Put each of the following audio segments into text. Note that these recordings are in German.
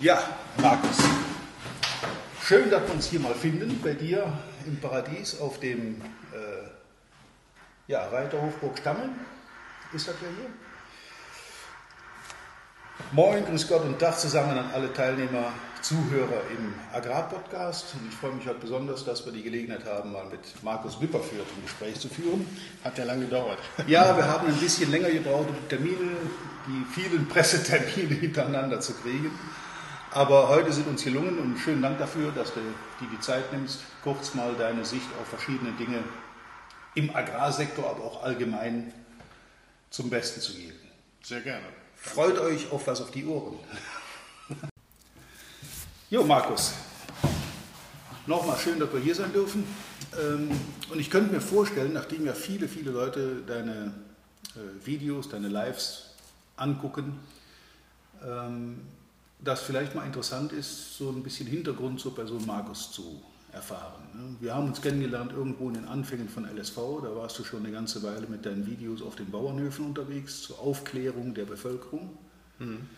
Ja, Markus. Schön, dass wir uns hier mal finden, bei dir im Paradies auf dem äh, ja, Reiterhof Burg Stammeln. Ist das ja hier? Moin, grüß Gott und Tag zusammen an alle Teilnehmer, Zuhörer im Agrarpodcast. Und ich freue mich heute besonders, dass wir die Gelegenheit haben, mal mit Markus Wipperfürth ein Gespräch zu führen. Hat ja lange gedauert. Ja, wir haben ein bisschen länger gebraucht, um die Termine, die vielen Pressetermine hintereinander zu kriegen. Aber heute sind uns gelungen und schönen Dank dafür, dass du dir die Zeit nimmst, kurz mal deine Sicht auf verschiedene Dinge im Agrarsektor, aber auch allgemein zum Besten zu geben. Sehr gerne. Freut euch auf was auf die Ohren. Jo, Markus, nochmal schön, dass wir hier sein dürfen. Ähm, und ich könnte mir vorstellen, nachdem ja viele, viele Leute deine äh, Videos, deine Lives angucken, dass vielleicht mal interessant ist, so ein bisschen Hintergrund zur Person Markus zu erfahren. Wir haben uns kennengelernt irgendwo in den Anfängen von LSV, da warst du schon eine ganze Weile mit deinen Videos auf den Bauernhöfen unterwegs zur Aufklärung der Bevölkerung. Mhm.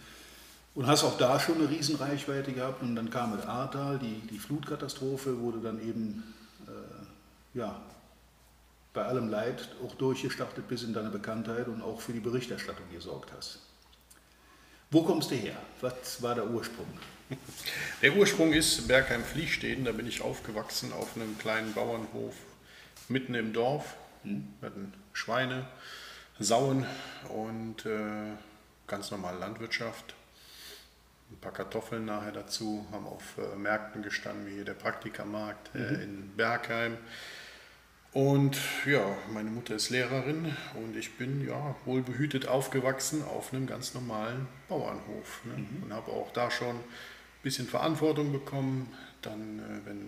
Und hast auch da schon eine Riesenreichweite gehabt und dann kam mit Ahrtal, die, die Flutkatastrophe, wurde dann eben äh, ja, bei allem Leid auch durchgestartet bis in deine Bekanntheit und auch für die Berichterstattung gesorgt hast. Wo kommst du her? Was war der Ursprung? Der Ursprung ist Bergheim-Fliehsteden. Da bin ich aufgewachsen auf einem kleinen Bauernhof mitten im Dorf. Hm. Wir hatten Schweine, Sauen und äh, ganz normale Landwirtschaft ein paar Kartoffeln nachher dazu, haben auf äh, Märkten gestanden, wie hier der Praktikermarkt äh, mhm. in Bergheim. Und ja, meine Mutter ist Lehrerin und ich bin ja wohlbehütet aufgewachsen auf einem ganz normalen Bauernhof. Ne? Mhm. Und habe auch da schon ein bisschen Verantwortung bekommen. Dann, äh, wenn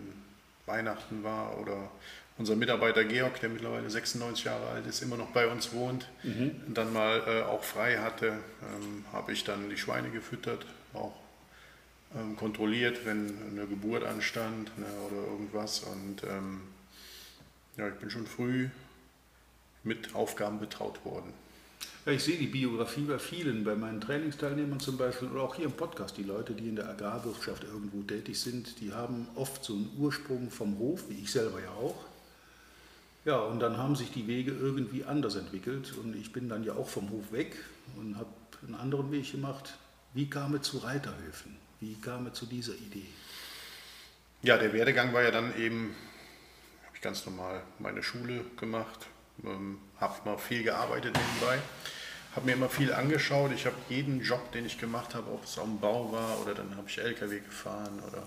Weihnachten war oder unser Mitarbeiter Georg, der mittlerweile 96 Jahre alt ist, immer noch bei uns wohnt mhm. und dann mal äh, auch frei hatte, ähm, habe ich dann die Schweine gefüttert, auch ähm, kontrolliert, wenn eine Geburt anstand ne, oder irgendwas. Und ähm, ja, ich bin schon früh mit Aufgaben betraut worden. Ja, ich sehe die Biografie bei vielen, bei meinen Trainingsteilnehmern zum Beispiel oder auch hier im Podcast. Die Leute, die in der Agrarwirtschaft irgendwo tätig sind, die haben oft so einen Ursprung vom Hof, wie ich selber ja auch. Ja, und dann haben sich die Wege irgendwie anders entwickelt und ich bin dann ja auch vom Hof weg und habe einen anderen Weg gemacht, wie kam es zu Reiterhöfen? Wie kam es zu dieser Idee? Ja, der Werdegang war ja dann eben, ich ganz normal meine Schule gemacht, ähm, habe mal viel gearbeitet nebenbei, habe mir immer viel angeschaut. Ich habe jeden Job, den ich gemacht habe, ob es am Bau war oder dann habe ich LKW gefahren oder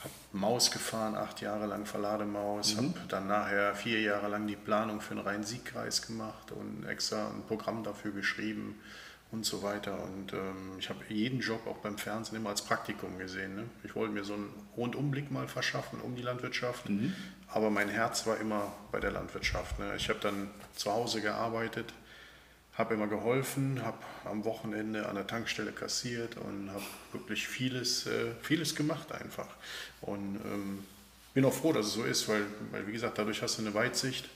habe Maus gefahren, acht Jahre lang Verlademaus, mhm. habe dann nachher vier Jahre lang die Planung für den Rhein-Sieg-Kreis gemacht und extra ein Programm dafür geschrieben und so weiter. Und ähm, ich habe jeden Job auch beim Fernsehen immer als Praktikum gesehen. Ne? Ich wollte mir so einen Rundumblick mal verschaffen um die Landwirtschaft, mhm. aber mein Herz war immer bei der Landwirtschaft. Ne? Ich habe dann zu Hause gearbeitet, habe immer geholfen, habe am Wochenende an der Tankstelle kassiert und habe wirklich vieles, äh, vieles gemacht einfach. Und ähm, bin auch froh, dass es so ist, weil, weil wie gesagt, dadurch hast du eine Weitsicht.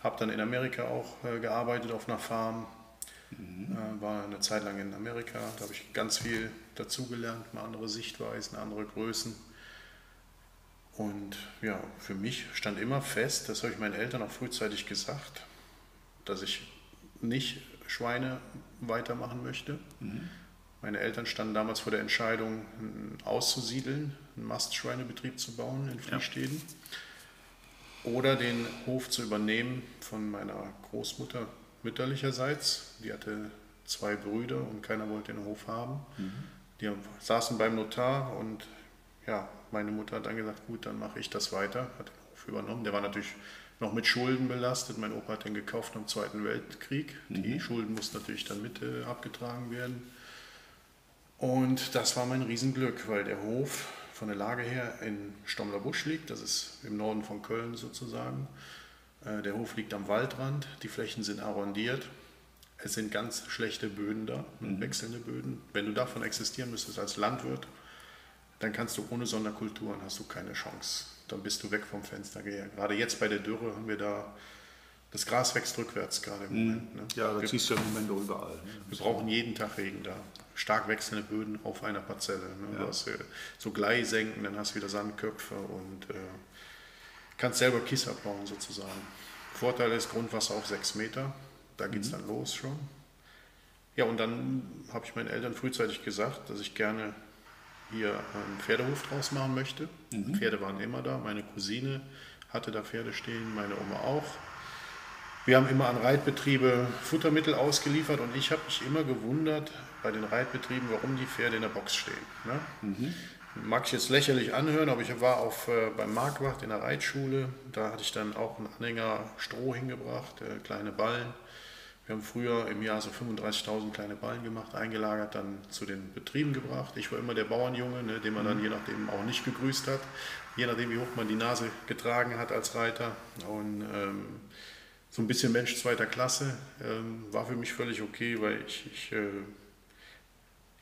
Habe dann in Amerika auch äh, gearbeitet auf einer Farm, Mhm. Äh, war eine Zeit lang in Amerika, da habe ich ganz viel dazugelernt, mal andere Sichtweisen, andere Größen. Und ja, für mich stand immer fest, das habe ich meinen Eltern auch frühzeitig gesagt, dass ich nicht Schweine weitermachen möchte. Mhm. Meine Eltern standen damals vor der Entscheidung, auszusiedeln, einen Mastschweinebetrieb zu bauen in Friedsteden ja. oder den Hof zu übernehmen von meiner Großmutter, mütterlicherseits. Die hatte zwei Brüder und keiner wollte den Hof haben. Mhm. Die saßen beim Notar und ja, meine Mutter hat dann gesagt, gut, dann mache ich das weiter, hat den Hof übernommen. Der war natürlich noch mit Schulden belastet. Mein Opa hat den gekauft im Zweiten Weltkrieg. Mhm. Die Schulden mussten natürlich dann mit äh, abgetragen werden. Und das war mein Riesenglück, weil der Hof von der Lage her in Stommler Busch liegt, das ist im Norden von Köln sozusagen. Äh, der Hof liegt am Waldrand, die Flächen sind arrondiert. Es sind ganz schlechte Böden da, mhm. wechselnde Böden. Wenn du davon existieren müsstest als Landwirt, dann kannst du ohne Sonderkulturen hast du keine Chance. Dann bist du weg vom Fenster. Gerade jetzt bei der Dürre haben wir da das Gras wächst rückwärts gerade im Moment. Ne? Ja, das wir, siehst du im Moment überall. Ne? wir brauchen jeden Tag Regen da. Stark wechselnde Böden auf einer Parzelle. Ne? Ja. Du hast äh, so Gleisenken, dann hast du wieder Sandköpfe und äh, kannst selber Kies abbauen sozusagen. Vorteil ist Grundwasser auf sechs Meter. Da geht es dann los schon. Ja, und dann habe ich meinen Eltern frühzeitig gesagt, dass ich gerne hier einen Pferdehof draus machen möchte. Pferde waren immer da. Meine Cousine hatte da Pferde stehen, meine Oma auch. Wir haben immer an Reitbetriebe Futtermittel ausgeliefert und ich habe mich immer gewundert bei den Reitbetrieben, warum die Pferde in der Box stehen. Ne? Mag ich jetzt lächerlich anhören, aber ich war auf, äh, beim Marktwacht in der Reitschule. Da hatte ich dann auch einen Anhänger Stroh hingebracht, äh, kleine Ballen. Wir haben früher im Jahr so 35.000 kleine Ballen gemacht, eingelagert, dann zu den Betrieben gebracht. Ich war immer der Bauernjunge, ne, den man dann je nachdem auch nicht gegrüßt hat, je nachdem wie hoch man die Nase getragen hat als Reiter. Und ähm, so ein bisschen Mensch zweiter Klasse ähm, war für mich völlig okay, weil ich, ich äh,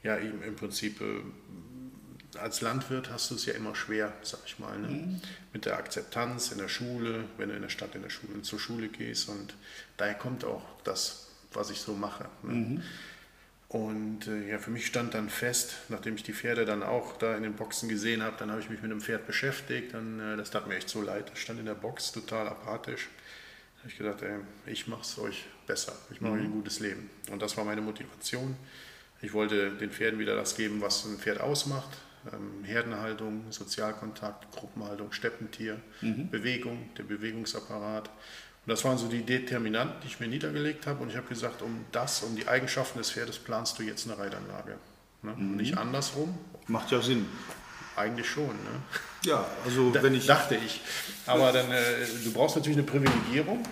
ja eben im Prinzip äh, als Landwirt hast du es ja immer schwer, sag ich mal, ne? mit der Akzeptanz in der Schule, wenn du in der Stadt in der Schule zur Schule gehst und daher kommt auch das, was ich so mache. Ne? Und äh, ja, für mich stand dann fest, nachdem ich die Pferde dann auch da in den Boxen gesehen habe, dann habe ich mich mit dem Pferd beschäftigt. Dann, äh, das tat mir echt so leid. Das stand in der Box total apathisch. Da habe ich gedacht, ey, ich mache es euch besser. Ich mache euch ein gutes Leben. Und das war meine Motivation. Ich wollte den Pferden wieder das geben, was ein Pferd ausmacht. Ähm, Herdenhaltung, Sozialkontakt, Gruppenhaltung, Steppentier, Bewegung, der Bewegungsapparat. Und das waren so die Determinanten, die ich mir niedergelegt habe. Und ich habe gesagt, um das, um die Eigenschaften des Pferdes planst du jetzt eine Reitanlage. Ne? Nicht andersrum, Macht ja Sinn. eigentlich schon. Ne? Ja, also Da- wenn ich. dachte ich. Aber dann, äh, du brauchst natürlich eine Privilegierung.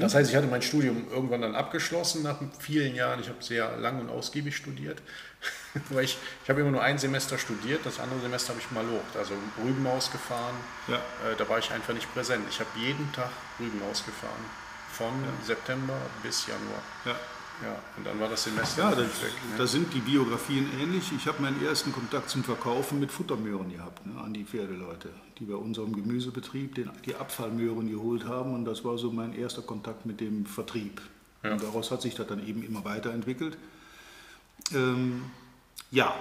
Das heißt, ich hatte mein Studium irgendwann dann abgeschlossen nach vielen Jahren. Ich habe sehr lang und ausgiebig studiert. Weil ich, ich habe immer nur ein Semester studiert, das andere Semester habe ich mal locht. Also Rüben ausgefahren. Ja. Äh, da war ich einfach nicht präsent. Ich habe jeden Tag Rüben ausgefahren. Von September bis Januar. Ja. Ja, und dann war das Semester Ja, das, weg. Ne? da sind die Biografien ähnlich. Ich habe meinen ersten Kontakt zum Verkaufen mit Futtermöhren gehabt, ne, an die Pferdeleute, die bei unserem Gemüsebetrieb den, die Abfallmöhren geholt haben. Und das war so mein erster Kontakt mit dem Vertrieb. Ja. Und daraus hat sich das dann eben immer weiterentwickelt. Ähm, ja,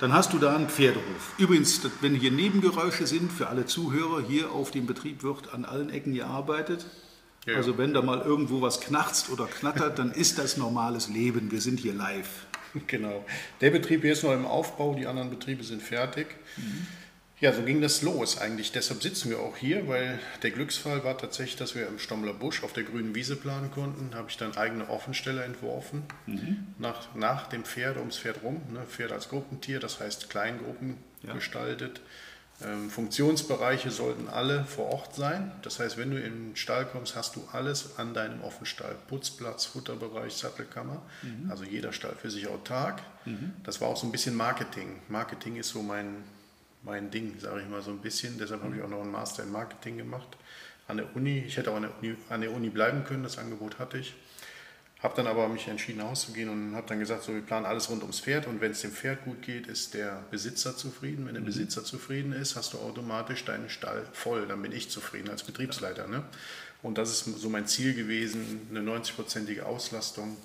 dann hast du da einen Pferdehof. Übrigens, wenn hier Nebengeräusche sind, für alle Zuhörer, hier auf dem Betrieb wird an allen Ecken gearbeitet. Ja. Also wenn da mal irgendwo was knarzt oder knattert, dann ist das normales Leben. Wir sind hier live. Genau. Der Betrieb hier ist noch im Aufbau, die anderen Betriebe sind fertig. Ja, so ging das los eigentlich. Deshalb sitzen wir auch hier, weil der Glücksfall war tatsächlich, dass wir im Stommler Busch auf der grünen Wiese planen konnten. Da habe ich dann eigene Offenstelle entworfen. Nach, nach dem Pferd, ums Pferd rum. Ne? Pferd als Gruppentier, das heißt Kleingruppen Ja. gestaltet. Ähm, Funktionsbereiche sollten alle vor Ort sein. Das heißt, wenn du in den Stall kommst, hast du alles an deinem Offenstall. Putzplatz, Futterbereich, Sattelkammer. Also jeder Stall für sich autark. Das war auch so ein bisschen Marketing. Marketing ist so mein, mein Ding, sage ich mal so ein bisschen. Deshalb habe ich auch noch einen Master in Marketing gemacht an der Uni. Ich hätte auch an der Uni, an der Uni bleiben können, das Angebot hatte ich. Habe dann aber mich entschieden auszugehen und habe dann gesagt, so wir planen alles rund ums Pferd und wenn es dem Pferd gut geht, ist der Besitzer zufrieden. Wenn der Besitzer zufrieden ist, hast du automatisch deinen Stall voll. Dann bin ich zufrieden als Betriebsleiter. Ne? Und das ist so mein Ziel gewesen, eine 90-prozentige Auslastung.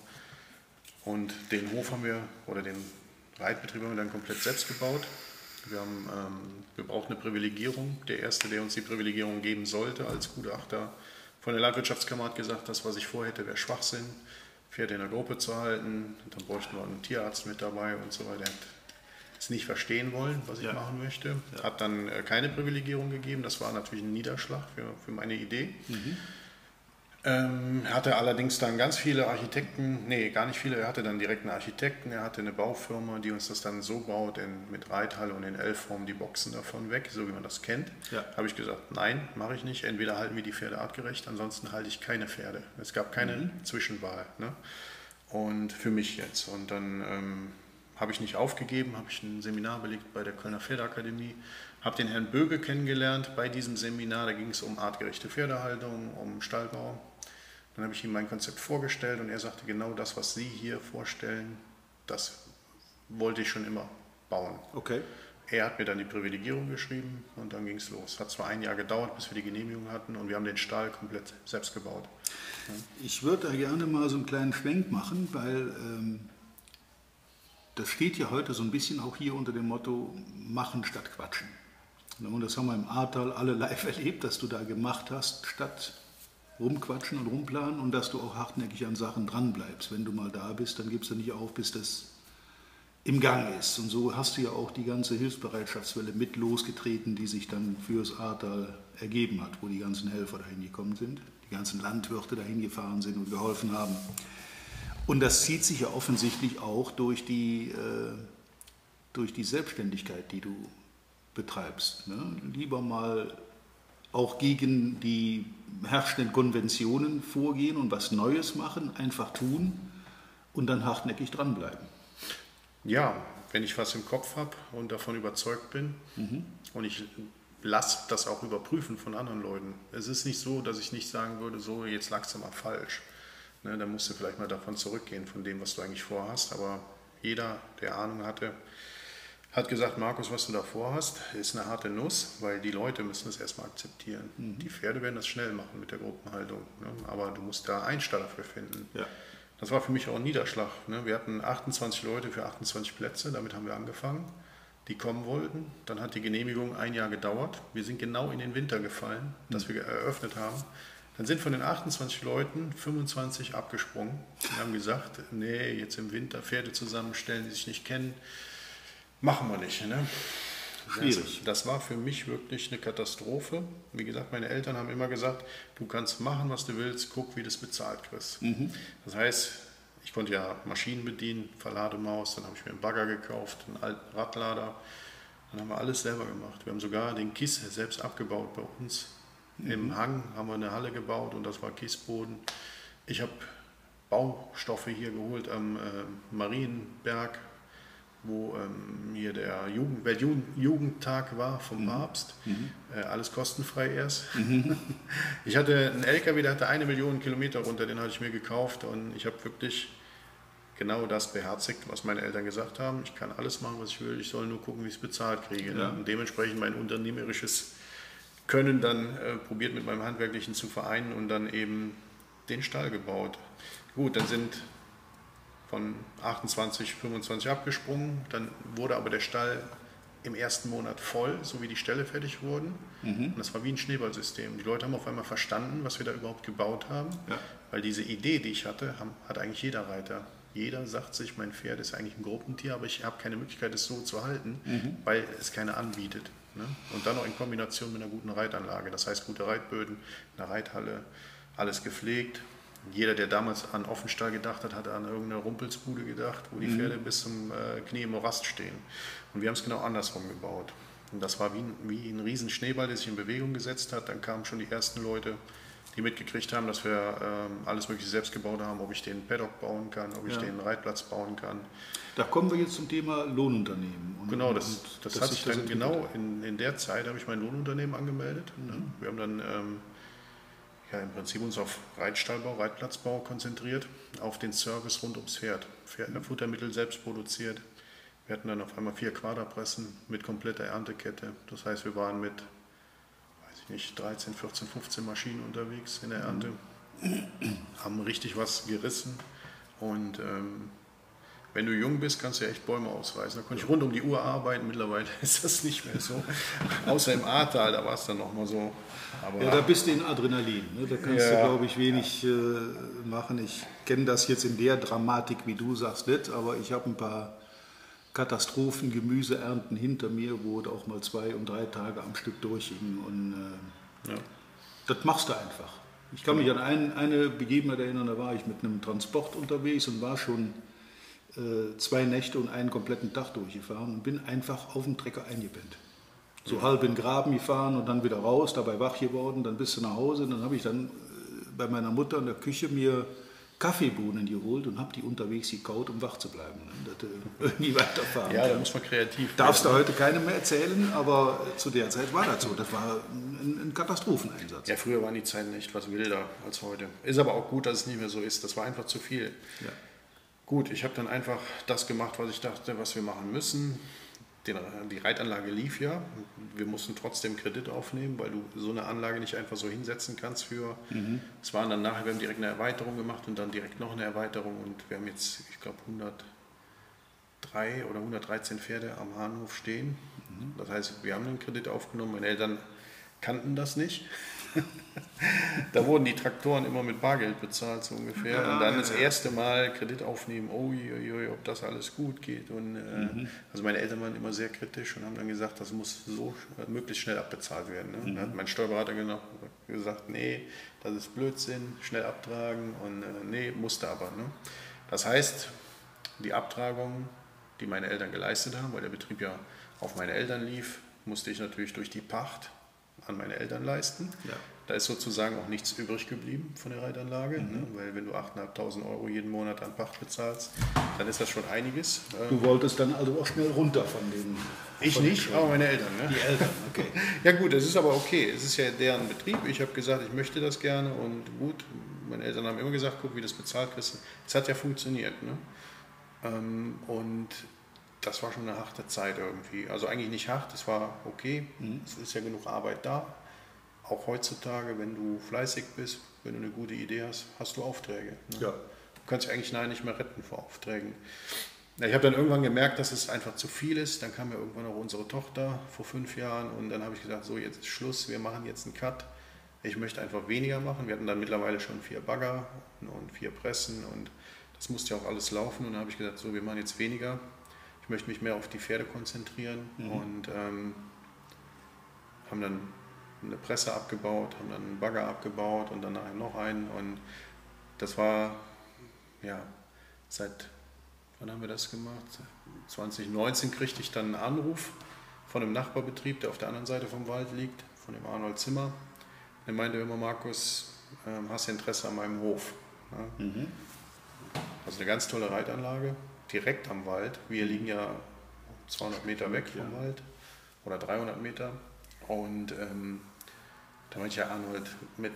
Und den Hof haben wir, oder den Reitbetrieb haben wir dann komplett selbst gebaut. Wir, haben, ähm, wir brauchen eine Privilegierung. Der Erste, der uns die Privilegierung geben sollte als Gutachter von der Landwirtschaftskammer hat gesagt, das, was ich vorhätte, wäre Schwachsinn, Pferde in der Gruppe zu halten. Dann bräuchten wir einen Tierarzt mit dabei und so weiter. Er hat es nicht verstehen wollen, was ich Ja. machen möchte. Hat dann äh, keine Privilegierung gegeben. Das war natürlich ein Niederschlag für, für meine Idee. Ähm, er hatte allerdings dann ganz viele Architekten, nee, gar nicht viele, er hatte dann direkt einen Architekten, er hatte eine Baufirma, die uns das dann so baut, in, mit Reithalle und in L-Form die Boxen davon weg, so wie man das kennt. Ja. Habe ich gesagt, nein, mache ich nicht. Entweder halten wir die Pferde artgerecht, ansonsten halte ich keine Pferde. Es gab keine Zwischenwahl. Ne? Und für mich jetzt. Und dann ähm, habe ich nicht aufgegeben, habe ich ein Seminar belegt bei der Kölner Pferdeakademie, habe den Herrn Böge kennengelernt bei diesem Seminar. Da ging es um artgerechte Pferdehaltung, um Stallbau. Dann habe ich ihm mein Konzept vorgestellt und er sagte, genau das, was Sie hier vorstellen, das wollte ich schon immer bauen. Okay. er hat mir dann die Privilegierung geschrieben und dann ging es los. Hat zwar ein Jahr gedauert, bis wir die Genehmigung hatten und wir haben den Stall komplett selbst gebaut. Ich würde da gerne mal so einen kleinen Schwenk machen, weil ähm, das steht ja heute so ein bisschen auch hier unter dem Motto machen statt quatschen. Und das haben wir im Ahrtal alle live erlebt, dass du da gemacht hast, statt rumquatschen und rumplanen und dass du auch hartnäckig an Sachen dranbleibst. Wenn du mal da bist, dann gibst du nicht auf, bis das im Gang ist. Und so hast du ja auch die ganze Hilfsbereitschaftswelle mit losgetreten, die sich dann fürs Ahrtal ergeben hat, wo die ganzen Helfer dahin gekommen sind, die ganzen Landwirte dahin gefahren sind und geholfen haben. Und das zieht sich ja offensichtlich auch durch die, äh, durch die Selbstständigkeit, die du betreibst. Ne? Lieber mal auch gegen die herrschenden Konventionen vorgehen und was Neues machen, einfach tun und dann hartnäckig dranbleiben. Ja, wenn ich was im Kopf habe und davon überzeugt bin mhm. und ich lasse das auch überprüfen von anderen Leuten. Es ist nicht so, dass ich nicht sagen würde, so jetzt lagst du mal falsch. Ne, dann musst du vielleicht mal davon zurückgehen, von dem, was du eigentlich vorhast. Aber jeder, der Ahnung hatte, hat gesagt, Markus, was du da vorhast, ist eine harte Nuss, weil die Leute müssen es erstmal akzeptieren. Mhm. Die Pferde werden das schnell machen mit der Gruppenhaltung, ne? aber du musst da Einsteller für finden. Ja. Das war für mich auch ein Niederschlag. Ne? Wir hatten 28 Leute für 28 Plätze, damit haben wir angefangen, die kommen wollten. Dann hat die Genehmigung ein Jahr gedauert. Wir sind genau in den Winter gefallen, dass mhm. wir eröffnet haben. Dann sind von den 28 Leuten 25 abgesprungen und haben gesagt, nee, jetzt im Winter Pferde zusammenstellen, die sich nicht kennen, machen wir nicht. Ne? Schwierig. Das war für mich wirklich eine Katastrophe. Wie gesagt, meine Eltern haben immer gesagt, du kannst machen, was du willst, guck, wie du es bezahlt kriegst. Mhm. Das heißt, ich konnte ja Maschinen bedienen, Verlademaus, dann habe ich mir einen Bagger gekauft, einen alten Radlader. Dann haben wir alles selber gemacht. Wir haben sogar den Kies selbst abgebaut bei uns. Mhm. Im Hang haben wir eine Halle gebaut und das war Kiesboden. Ich habe Baustoffe hier geholt am äh, Marienberg, wo ähm, hier der Jugend, Weltjugendtag war vom mhm. Papst. Mhm. Äh, alles kostenfrei erst. Mhm. Ich hatte einen LKW, der hatte eine Million Kilometer runter, den hatte ich mir gekauft und ich habe wirklich genau das beherzigt, was meine Eltern gesagt haben. Ich kann alles machen, was ich will, ich soll nur gucken, wie ich es bezahlt kriege. Ja. Und dementsprechend mein unternehmerisches Können dann äh, probiert mit meinem Handwerklichen zu vereinen und dann eben den Stall gebaut. Gut, dann sind von 28, 25 abgesprungen. Dann wurde aber der Stall im ersten Monat voll, so wie die Ställe fertig wurden. Mhm. Und das war wie ein Schneeballsystem. Die Leute haben auf einmal verstanden, was wir da überhaupt gebaut haben. Ja. Weil diese Idee, die ich hatte, hat eigentlich jeder Reiter. Jeder sagt sich, mein Pferd ist eigentlich ein Gruppentier, aber ich habe keine Möglichkeit, es so zu halten, mhm. weil es keine anbietet. Ne? Und dann noch in Kombination mit einer guten Reitanlage. Das heißt, gute Reitböden, eine Reithalle, alles gepflegt, jeder, der damals an Offenstall gedacht hat, hat an irgendeine Rumpelsbude gedacht, wo die mhm. Pferde bis zum äh, Knie im Morast stehen. Und wir haben es genau andersrum gebaut. Und das war wie ein, wie ein riesen Schneeball, der sich in Bewegung gesetzt hat. Dann kamen schon die ersten Leute, die mitgekriegt haben, dass wir ähm, alles Mögliche selbst gebaut haben, ob ich den Paddock bauen kann, ob ich ja. den Reitplatz bauen kann. Da kommen wir jetzt zum Thema Lohnunternehmen. Und, genau, das, das, das hat sich dann genau in, in der Zeit, habe ich mein Lohnunternehmen angemeldet. Mhm. Wir haben dann... Ähm, ja, im Prinzip uns auf Reitstallbau, Reitplatzbau konzentriert, auf den Service rund ums Pferd. Pferd Futtermittel selbst produziert. Wir hatten dann auf einmal vier Quaderpressen mit kompletter Erntekette. Das heißt, wir waren mit, weiß ich nicht, 13, 14, 15 Maschinen unterwegs in der Ernte, haben richtig was gerissen und ähm, wenn du jung bist, kannst du ja echt Bäume ausreißen. Da konnte ich rund um die Uhr arbeiten. Mittlerweile ist das nicht mehr so. Außer im Ahrtal, da war es dann nochmal so. Aber ja, da bist du in Adrenalin. Ne? Da kannst ja, du, glaube ich, wenig äh, machen. Ich kenne das jetzt in der Dramatik, wie du sagst, nicht. Aber ich habe ein paar Katastrophen, Gemüseernten hinter mir, wo auch mal zwei und drei Tage am Stück durchging. Und äh, ja. das machst du einfach. Ich kann mich an ein, eine Begebenheit erinnern, da war ich mit einem Transport unterwegs und war schon zwei Nächte und einen kompletten Tag durchgefahren und bin einfach auf dem Trecker eingepennt. So halb in den Graben gefahren und dann wieder raus, dabei wach geworden, dann bist du nach Hause. Dann habe ich dann äh, bei meiner Mutter in der Küche mir Kaffeebohnen geholt und habe die unterwegs gekaut, um wach zu bleiben. Ne? Dass irgendwie weiterfahren Ja, da muss man kreativ Darfst du heute keinem mehr erzählen, aber zu der Zeit war das so. Das war ein, ein Katastropheneinsatz. Ja, früher waren die Zeiten echt was wilder als heute. Ist aber auch gut, dass es nicht mehr so ist. Das war einfach zu viel. Ja. Gut, ich habe dann einfach das gemacht, was ich dachte, was wir machen müssen. den, die Reitanlage lief ja. Wir mussten trotzdem Kredit aufnehmen, weil du so eine Anlage nicht einfach so hinsetzen kannst für. Mhm. Es waren dann nachher, wir haben direkt eine Erweiterung gemacht und dann direkt noch eine Erweiterung und wir haben jetzt, ich glaube, 103 oder 113 Pferde am Hahnhof stehen. Mhm. Das heißt, wir haben einen Kredit aufgenommen. Meine Eltern kannten das nicht. da wurden die Traktoren immer mit Bargeld bezahlt, so ungefähr. Ja, und dann das erste Mal Kredit aufnehmen, oh, ui, ob das alles gut geht. Und, äh, mhm. Also meine Eltern waren immer sehr kritisch und haben dann gesagt, das muss so möglichst schnell abbezahlt werden. Ne? Mhm. Dann hat mein Steuerberater genau gesagt, nee, das ist Blödsinn, schnell abtragen und äh, nee, musste aber. Ne? Das heißt, die Abtragung, die meine Eltern geleistet haben, weil der Betrieb ja auf meine Eltern lief, musste ich natürlich durch die Pacht an meine Eltern leisten. Ja. Da ist sozusagen auch nichts übrig geblieben von der Reitanlage, mhm. ne? weil wenn du 8.500 Euro jeden Monat an Pacht bezahlst, dann ist das schon einiges. Du wolltest dann also auch schnell runter von den... Ich nicht, aber meine Eltern. Ne? Die Eltern, okay. ja gut, es ist aber okay. Es ist ja deren Betrieb. Ich habe gesagt, ich möchte das gerne und gut, meine Eltern haben immer gesagt, guck, wie das bezahlt kriegst. Es hat ja funktioniert. Ne? Ähm, und das war schon eine harte Zeit irgendwie. Also eigentlich nicht hart, es war okay, mhm. es ist ja genug Arbeit da. Auch heutzutage, wenn du fleißig bist, wenn du eine gute Idee hast, hast du Aufträge. Ne? Ja. Du kannst dich eigentlich nein nicht mehr retten vor Aufträgen. Ich habe dann irgendwann gemerkt, dass es einfach zu viel ist. Dann kam ja irgendwann auch unsere Tochter vor fünf Jahren und dann habe ich gesagt, so jetzt ist Schluss, wir machen jetzt einen Cut. Ich möchte einfach weniger machen. Wir hatten dann mittlerweile schon vier Bagger und vier Pressen und das musste ja auch alles laufen. Und dann habe ich gesagt, so wir machen jetzt weniger ich möchte mich mehr auf die Pferde konzentrieren mhm. und ähm, haben dann eine Presse abgebaut, haben dann einen Bagger abgebaut und dann nachher noch einen und das war ja seit wann haben wir das gemacht? 2019 kriegte ich dann einen Anruf von einem Nachbarbetrieb, der auf der anderen Seite vom Wald liegt, von dem Arnold Zimmer. Der meinte immer, Markus, ähm, hast du Interesse an meinem Hof? Ja? Mhm. Also eine ganz tolle Reitanlage, direkt am Wald. Wir liegen ja 200 Meter weg vom ja. Wald oder 300 Meter. Und ähm, da meinte ich ja, Arnold, mit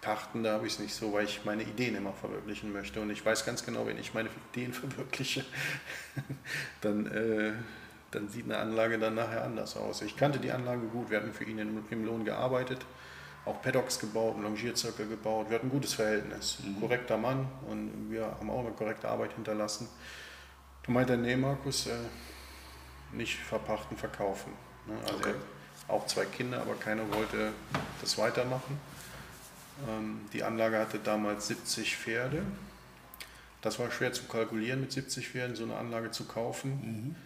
Pachten, da habe ich es nicht so, weil ich meine Ideen immer verwirklichen möchte. Und ich weiß ganz genau, wenn ich meine Ideen verwirkliche, dann, äh, dann sieht eine Anlage dann nachher anders aus. Ich kannte die Anlage gut, wir hatten für ihn im, im Lohn gearbeitet, auch Paddocks gebaut, einen Longierzirkel gebaut. Wir hatten ein gutes Verhältnis. Mhm. Korrekter Mann und wir haben auch eine korrekte Arbeit hinterlassen. Du meinte, nee, Markus, äh, nicht verpachten, verkaufen. Ne? Also okay. Auch zwei Kinder, aber keiner wollte das weitermachen. Ähm, die Anlage hatte damals 70 Pferde. Das war schwer zu kalkulieren, mit 70 Pferden so eine Anlage zu kaufen.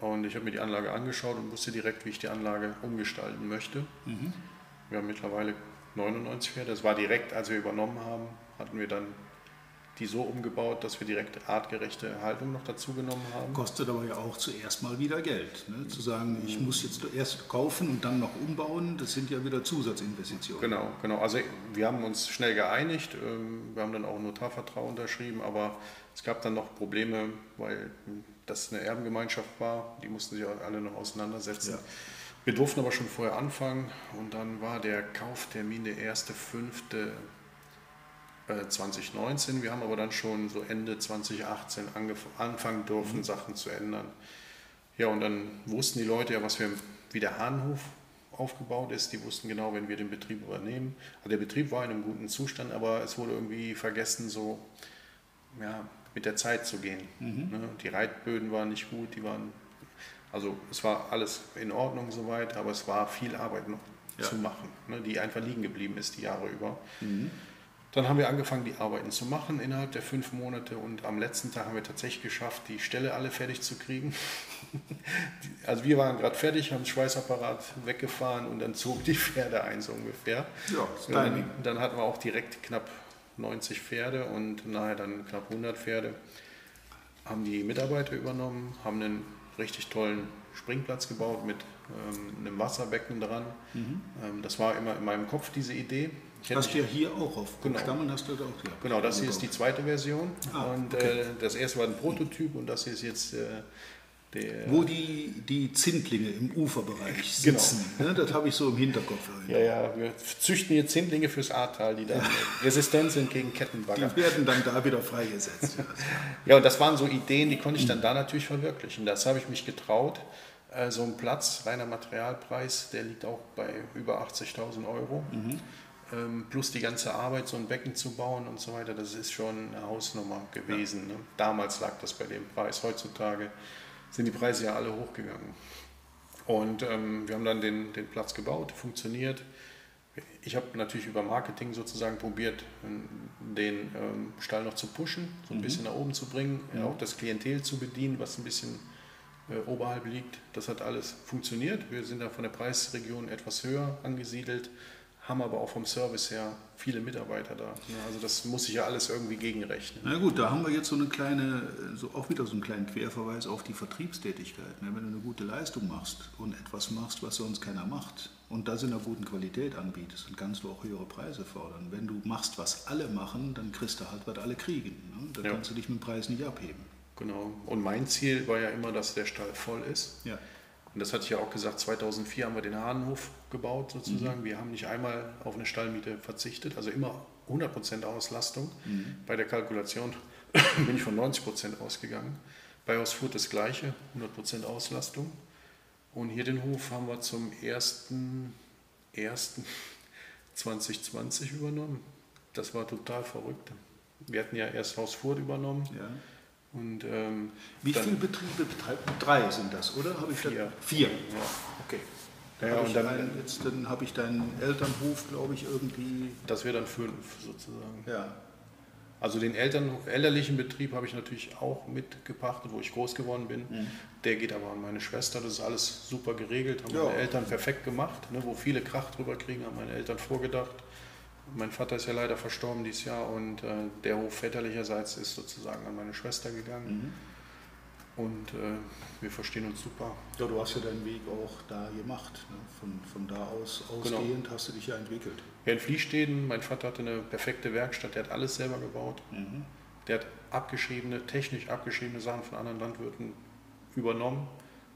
Mhm. Und ich habe mir die Anlage angeschaut und wusste direkt, wie ich die Anlage umgestalten möchte. Mhm. Wir haben mittlerweile 99 Pferde. Das war direkt, als wir übernommen haben, hatten wir dann die so umgebaut, dass wir direkt artgerechte Haltung noch dazu genommen haben. Kostet aber ja auch zuerst mal wieder Geld. Ne? Zu sagen, ich muss jetzt erst kaufen und dann noch umbauen, das sind ja wieder Zusatzinvestitionen. Genau, genau. Also wir haben uns schnell geeinigt, ähm, wir haben dann auch ein Notarvertrag unterschrieben, aber es gab dann noch Probleme, weil das eine Erbengemeinschaft war, die mussten sich alle noch auseinandersetzen. Ja. Wir durften aber schon vorher anfangen und dann war der Kauftermin der erste fünfte 2019. Äh, wir haben aber dann schon so Ende 2018 anfangen dürfen, mhm. Sachen zu ändern. Ja, und dann wussten die Leute ja, was wir, wie der Hahnhof aufgebaut ist. Die wussten genau, wenn wir den Betrieb übernehmen. Also der Betrieb war in einem guten Zustand, aber es wurde irgendwie vergessen, so ja, mit der Zeit zu gehen. Mhm. Ne? Die Reitböden waren nicht gut, die waren, also es war alles in Ordnung soweit, aber es war viel Arbeit noch ja. zu machen, ne? die einfach liegen geblieben ist die Jahre über. Mhm. Dann haben wir angefangen, die Arbeiten zu machen innerhalb der fünf Monate und am letzten Tag haben wir tatsächlich geschafft, die Ställe alle fertig zu kriegen. also wir waren gerade fertig, haben den Schweißapparat weggefahren und dann zogen die Pferde ein, so ungefähr. Ja, dann, dann hatten wir auch direkt knapp 90 Pferde und nachher dann knapp 100 Pferde. Haben die Mitarbeiter übernommen, haben einen richtig tollen Springplatz gebaut mit ähm, einem Wasserbecken dran. Mhm. Ähm, das war immer in meinem Kopf diese Idee. Hast du ja hier auch auf genau. Stammen hast du da auch. Ja. Genau, das hier ist die zweite Version. Ah, und okay. äh, das erste war ein Prototyp und das hier ist jetzt äh, der. Wo die, die Zindlinge im Uferbereich genau. sitzen. Genau. Ne, das habe ich so im Hinterkopf. Ja, ja, wir züchten hier Zindlinge fürs Ahrtal, die dann ja. resistent sind gegen Kettenbagger. Die werden dann da wieder freigesetzt. ja, und das waren so Ideen, die konnte ich dann da natürlich verwirklichen. Das habe ich mich getraut. Äh, so ein Platz, reiner Materialpreis, der liegt auch bei über 80.000 Euro. Mhm. Ähm, plus die ganze Arbeit, so ein Becken zu bauen und so weiter, das ist schon eine Hausnummer gewesen. Ja. Ne? Damals lag das bei dem Preis. Heutzutage sind die Preise ja alle hochgegangen. Und ähm, wir haben dann den, den Platz gebaut, funktioniert. Ich habe natürlich über Marketing sozusagen probiert, den ähm, Stall noch zu pushen, so ein mhm. bisschen nach oben zu bringen, mhm. auch das Klientel zu bedienen, was ein bisschen äh, oberhalb liegt. Das hat alles funktioniert. Wir sind da von der Preisregion etwas höher angesiedelt haben aber auch vom Service her viele Mitarbeiter da. Also das muss sich ja alles irgendwie gegenrechnen. Na gut, da haben wir jetzt so eine kleine, so auch wieder so einen kleinen Querverweis auf die Vertriebstätigkeit. Ne? Wenn du eine gute Leistung machst und etwas machst, was sonst keiner macht und das in einer guten Qualität anbietest, dann kannst du auch höhere Preise fordern. Wenn du machst, was alle machen, dann kriegst du halt, was alle kriegen. Ne? Da ja. kannst du dich mit dem Preis nicht abheben. Genau. Und mein Ziel war ja immer, dass der Stall voll ist. Ja. Und das hatte ich ja auch gesagt, 2004 haben wir den Hahnhof gebaut sozusagen. Mhm. Wir haben nicht einmal auf eine Stallmiete verzichtet, also immer 100% Auslastung. Mhm. Bei der Kalkulation bin ich von 90% ausgegangen. Bei Haus Furt das gleiche, 100% Auslastung. Und hier den Hof haben wir zum 1.1.2020 übernommen. Das war total verrückt. Wir hatten ja erst Haus Furt übernommen. Ja. Und, ähm, Wie viele Betriebe betreibt Drei sind das, oder? Habe ich vier. vier. Ja. Okay. Dann ja, habe ich, dann, jetzt, dann hab ich deinen Elternhof, glaube ich, irgendwie. Das wäre dann fünf sozusagen. Ja. Also den Eltern, elterlichen Betrieb habe ich natürlich auch mitgepachtet, wo ich groß geworden bin. Mhm. Der geht aber an meine Schwester. Das ist alles super geregelt, haben ja. meine Eltern perfekt gemacht. Ne, wo viele Krach drüber kriegen, haben meine Eltern vorgedacht. Mein Vater ist ja leider verstorben dieses Jahr und äh, der Hof väterlicherseits ist sozusagen an meine Schwester gegangen. Mhm. Und äh, wir verstehen uns super. Ja, du hast ja deinen Weg auch da gemacht. Ne? Von, von da aus genau. ausgehend genau. hast du dich ja entwickelt. Ja, in Fliesteden, mein Vater hatte eine perfekte Werkstatt, der hat alles selber gebaut. Mhm. Der hat abgeschriebene, technisch abgeschriebene Sachen von anderen Landwirten übernommen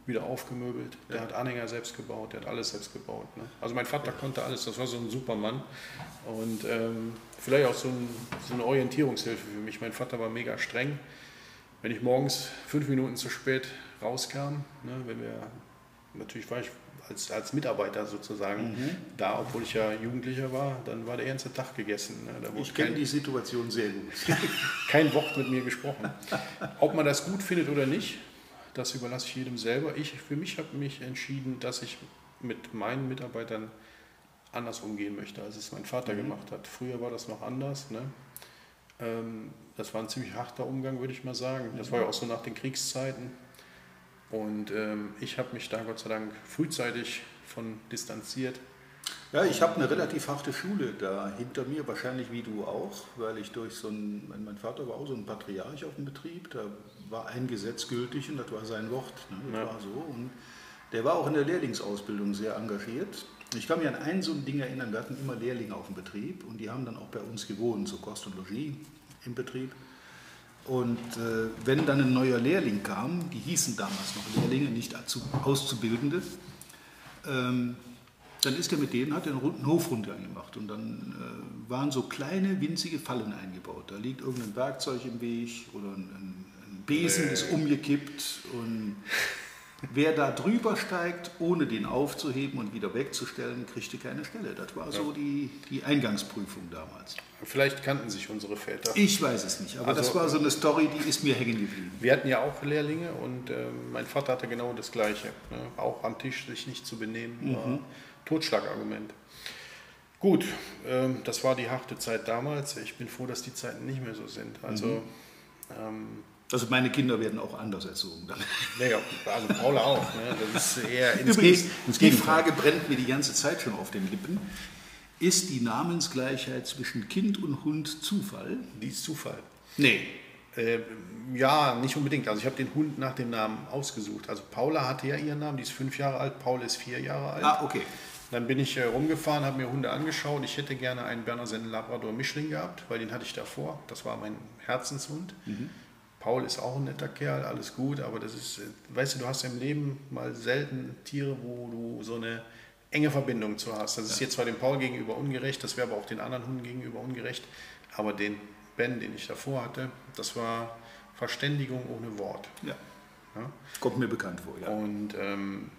wieder aufgemöbelt. Der ja. hat Anhänger selbst gebaut, der hat alles selbst gebaut. Ne? Also mein Vater konnte alles, das war so ein Supermann. Und ähm, vielleicht auch so, ein, so, eine Orientierungshilfe für mich. Mein Vater war mega streng. Wenn ich morgens fünf Minuten zu spät rauskam, ne, wenn wir, natürlich war ich als, als Mitarbeiter sozusagen mhm. da, obwohl ich ja Jugendlicher war, dann war der ganze Tag gegessen. Ne? ich kenne die Situation sehr gut. kein Wort mit mir gesprochen. Ob man das gut findet oder nicht, das überlasse ich jedem selber. Ich für mich habe mich entschieden, dass ich mit meinen Mitarbeitern anders umgehen möchte, als es mein Vater mhm. gemacht hat. Früher war das noch anders. Ne? Ähm, das war ein ziemlich harter Umgang, würde ich mal sagen. Das war ja auch so nach den Kriegszeiten. Und ähm, ich habe mich da Gott sei Dank frühzeitig von distanziert. Ja, ich habe eine relativ harte Schule da hinter mir, wahrscheinlich wie du auch, weil ich durch so ein, mein Vater war auch so ein Patriarch auf dem Betrieb, da war ein Gesetz gültig und das war sein Wort. Ne? Das ja. war so. Und der war auch in der Lehrlingsausbildung sehr engagiert. Ich kann mich an ein so ein Ding erinnern, wir hatten immer Lehrlinge auf dem Betrieb und die haben dann auch bei uns gewohnt, so Kost und Logis im Betrieb. Und äh, wenn dann ein neuer Lehrling kam, die hießen damals noch Lehrlinge, nicht Auszubildende, ähm, dann ist er mit denen, hat er einen Hofrundgang gemacht und dann äh, waren so kleine, winzige Fallen eingebaut. Da liegt irgendein Werkzeug im Weg oder ein, ein Besen nee. ist umgekippt und wer da drüber steigt, ohne den aufzuheben und wieder wegzustellen, kriegte keine Stelle. Das war so die, die Eingangsprüfung damals. Vielleicht kannten sich unsere Väter. Ich weiß es nicht, aber also, das war so eine Story, die ist mir hängen geblieben. Wir hatten ja auch Lehrlinge und äh, mein Vater hatte genau das Gleiche. Ne? Auch am Tisch sich nicht zu benehmen. Mhm. Totschlagargument. Gut, ähm, das war die harte Zeit damals. Ich bin froh, dass die Zeiten nicht mehr so sind. Also, mhm. ähm, also meine Kinder werden auch anders erzogen. Dann. Naja, also Paula auch. Ne? Das ist eher ins Übrigens, ins die Frage brennt mir die ganze Zeit schon auf den Lippen. Ist die Namensgleichheit zwischen Kind und Hund Zufall? Die ist Zufall. Nee. Äh, ja, nicht unbedingt. Also ich habe den Hund nach dem Namen ausgesucht. Also Paula hatte ja ihren Namen, die ist fünf Jahre alt, Paul ist vier Jahre alt. Ah, okay. Dann bin ich äh, rumgefahren, habe mir Hunde angeschaut. Ich hätte gerne einen Berner Sennen Labrador Mischling gehabt, weil den hatte ich davor. Das war mein Herzenshund. Mhm. Paul ist auch ein netter Kerl, alles gut, aber das ist, weißt du, du hast im Leben mal selten Tiere, wo du so eine enge Verbindung zu hast. Das ist jetzt zwar dem Paul gegenüber ungerecht, das wäre aber auch den anderen Hunden gegenüber ungerecht, aber den Ben, den ich davor hatte, das war Verständigung ohne Wort. Ja. Ja? Kommt mir bekannt vor, ja. Und ähm,